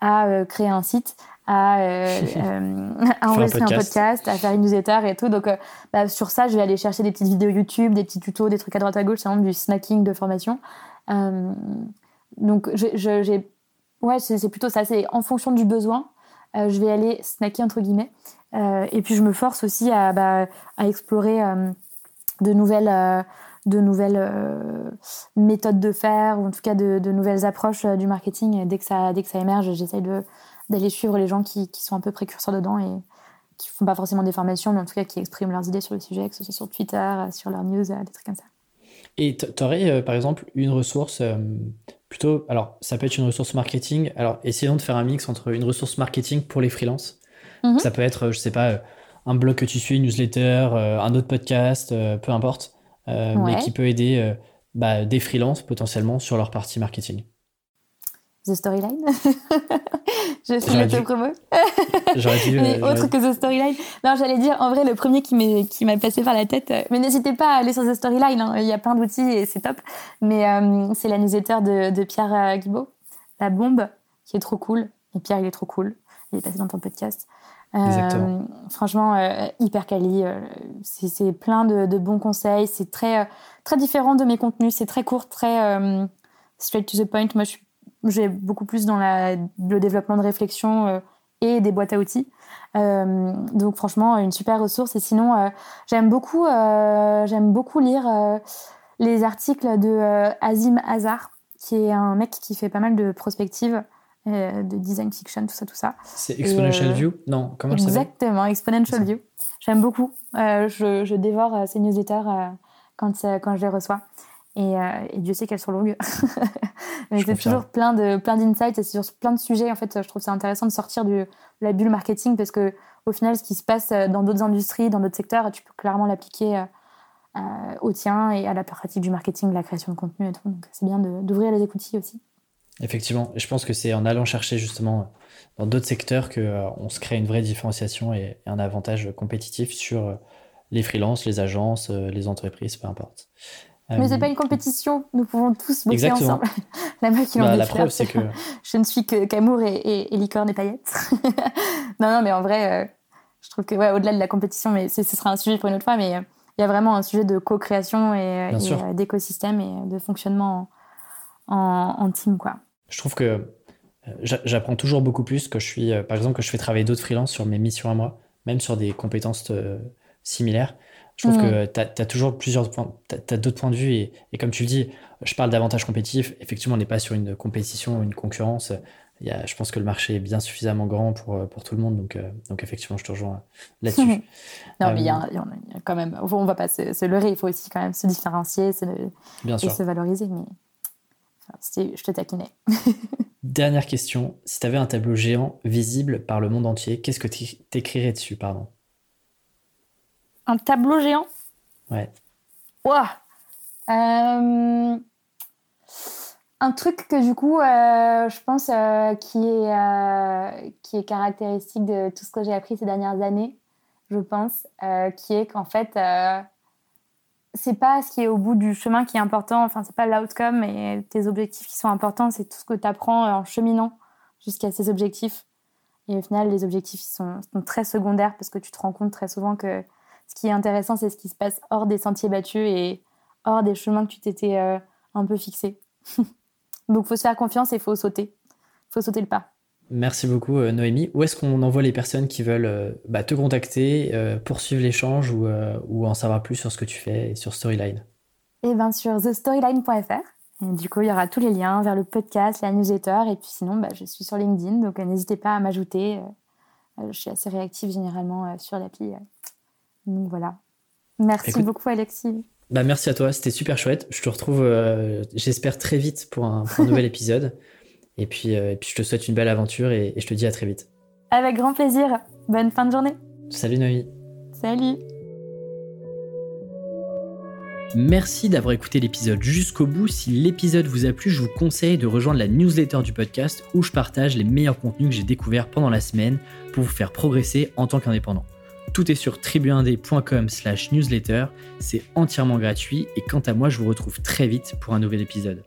à créer un site, à, euh, euh enregistrer un podcast. à faire une newsletter et tout. Donc, euh, bah, sur ça, je vais aller chercher des petites vidéos YouTube, des petits tutos, des trucs à droite à gauche, c'est du snacking de formation. Euh, donc, j'ai, ouais, c'est plutôt ça. C'est en fonction du besoin, je vais aller snacker entre guillemets. et puis, je me force aussi à, bah, explorer de nouvelles de nouvelles méthodes de faire ou en tout cas de, nouvelles approches du marketing. dès que ça, dès que ça émerge, j'essaye d'aller suivre les gens qui, sont un peu précurseurs dedans et qui font pas forcément des formations, mais en tout cas qui expriment leurs idées sur le sujet, que ce soit sur Twitter, sur leurs news, des trucs comme ça. Et tu aurais, euh, par exemple, une ressource euh, plutôt. Alors, ça peut être une ressource marketing. Alors, essayons de faire un mix entre une ressource marketing pour les freelances. Mhm. Ça peut être, je sais pas, un blog que tu suis, une newsletter, euh, un autre podcast, peu importe, mais qui peut aider bah, des freelances potentiellement sur leur partie marketing. The Storyline. je suis le promo. J'aurais dit. mais euh, autre que The Storyline. Non, j'allais dire, en vrai, le premier qui m'a passé par la tête. Euh, mais n'hésitez pas à aller sur The Storyline. Hein, il y a plein d'outils et c'est top. Mais euh, c'est la newsletter de, de Pierre Guibaud, La Bombe, qui est trop cool. Et Pierre, il est trop cool. Il est passé dans ton podcast. franchement, hyper quali. c'est plein de, bons conseils. C'est très, très différent de mes contenus. C'est très court, très straight to the point. Moi, j'ai beaucoup plus dans la, le développement de réflexion et des boîtes à outils. donc, franchement, une super ressource. Et sinon, j'aime beaucoup, j'aime beaucoup lire les articles de Azim Azar, qui est un mec qui fait pas mal de prospectives euh, de design fiction, tout ça, tout ça. C'est Exponential euh, View? Non, comment ça Exactement, Exponential View. J'aime beaucoup. Euh, je, je, dévore ces newsletters quand, quand je les reçois. Et, Dieu sait qu'elles sont longues. Mais c'est toujours plein de plein d'insights et c'est sur plein de sujets. En fait, je trouve ça intéressant de sortir de la bulle marketing parce que au final, ce qui se passe dans d'autres industries, dans d'autres secteurs, tu peux clairement l'appliquer au tien et à la pratique du marketing, de la création de contenu et tout. Donc, c'est bien d'ouvrir les écoutilles aussi. Effectivement, et je pense que c'est en allant chercher justement dans d'autres secteurs qu'on euh, on se crée une vraie différenciation et, un avantage compétitif sur euh, les freelances, les agences, euh, les entreprises, peu importe. Mais c'est pas une compétition, nous pouvons tous bosser ensemble. la qui bah, La preuve, c'est que je ne suis que qu'amour et, et, licorne et paillettes. non, non, mais en vrai, je trouve que ouais, au-delà de la compétition, mais ce sera un sujet pour une autre fois, mais il y a vraiment un sujet de co-création et, d'écosystème et de fonctionnement en, en team, quoi je trouve que euh, j'apprends toujours beaucoup plus que je suis, euh, par exemple, que je fais travailler d'autres freelances sur mes missions à moi, même sur des compétences euh, similaires. Je trouve que tu as, toujours plusieurs points, tu as, d'autres points de vue et, comme tu le dis, je parle d'avantages compétitifs. Effectivement, on n'est pas sur une compétition, une concurrence. Il y a, je pense que le marché est bien suffisamment grand pour, pour tout le monde, donc, donc effectivement, je te rejoins là-dessus. non, mais il y, a, quand même, on va pas se, leurrer, il faut aussi quand même se différencier et se valoriser. Mais je te taquinais. Dernière question. Si tu avais un tableau géant visible par le monde entier, qu'est-ce que tu écrirais dessus, pardon? Un tableau géant Ouais. Ouah euh, Un truc que du coup, euh, je pense euh, qui, est, qui est caractéristique de tout ce que j'ai appris ces dernières années, je pense, qui est qu'en fait, c'est pas ce qui est au bout du chemin qui est important, enfin, c'est pas l'outcome et tes objectifs qui sont importants, c'est tout ce que tu apprends en cheminant jusqu'à ces objectifs. Et au final, les objectifs sont, très secondaires parce que tu te rends compte très souvent que ce qui est intéressant, c'est ce qui se passe hors des sentiers battus et hors des chemins que tu t'étais euh, un peu fixé. Donc, faut se faire confiance et faut sauter. faut sauter le pas. Merci beaucoup euh, Noémie. Où est-ce qu'on envoie les personnes qui veulent euh, bah, te contacter, euh, poursuivre l'échange ou, ou, en savoir plus sur ce que tu fais et sur Storyline? Eh bien sur thestoryline.fr. du coup, il y aura tous les liens vers le podcast, la newsletter. Et puis sinon, bah, je suis sur LinkedIn, donc n'hésitez pas à m'ajouter. je suis assez réactive généralement sur l'appli. Donc voilà. Merci beaucoup Alexis. Bah, merci à toi, c'était super chouette. Je te retrouve, j'espère, très vite pour un nouvel épisode. Et puis, euh, et puis je te souhaite une belle aventure et, je te dis à très vite. Avec grand plaisir. Bonne fin de journée. Salut Noémie. Salut. Merci d'avoir écouté l'épisode jusqu'au bout. Si l'épisode vous a plu, je vous conseille de rejoindre la newsletter du podcast où je partage les meilleurs contenus que j'ai découverts pendant la semaine pour vous faire progresser en tant qu'indépendant. Tout est sur tribuindé.com slash newsletter, c'est entièrement gratuit et quant à moi je vous retrouve très vite pour un nouvel épisode.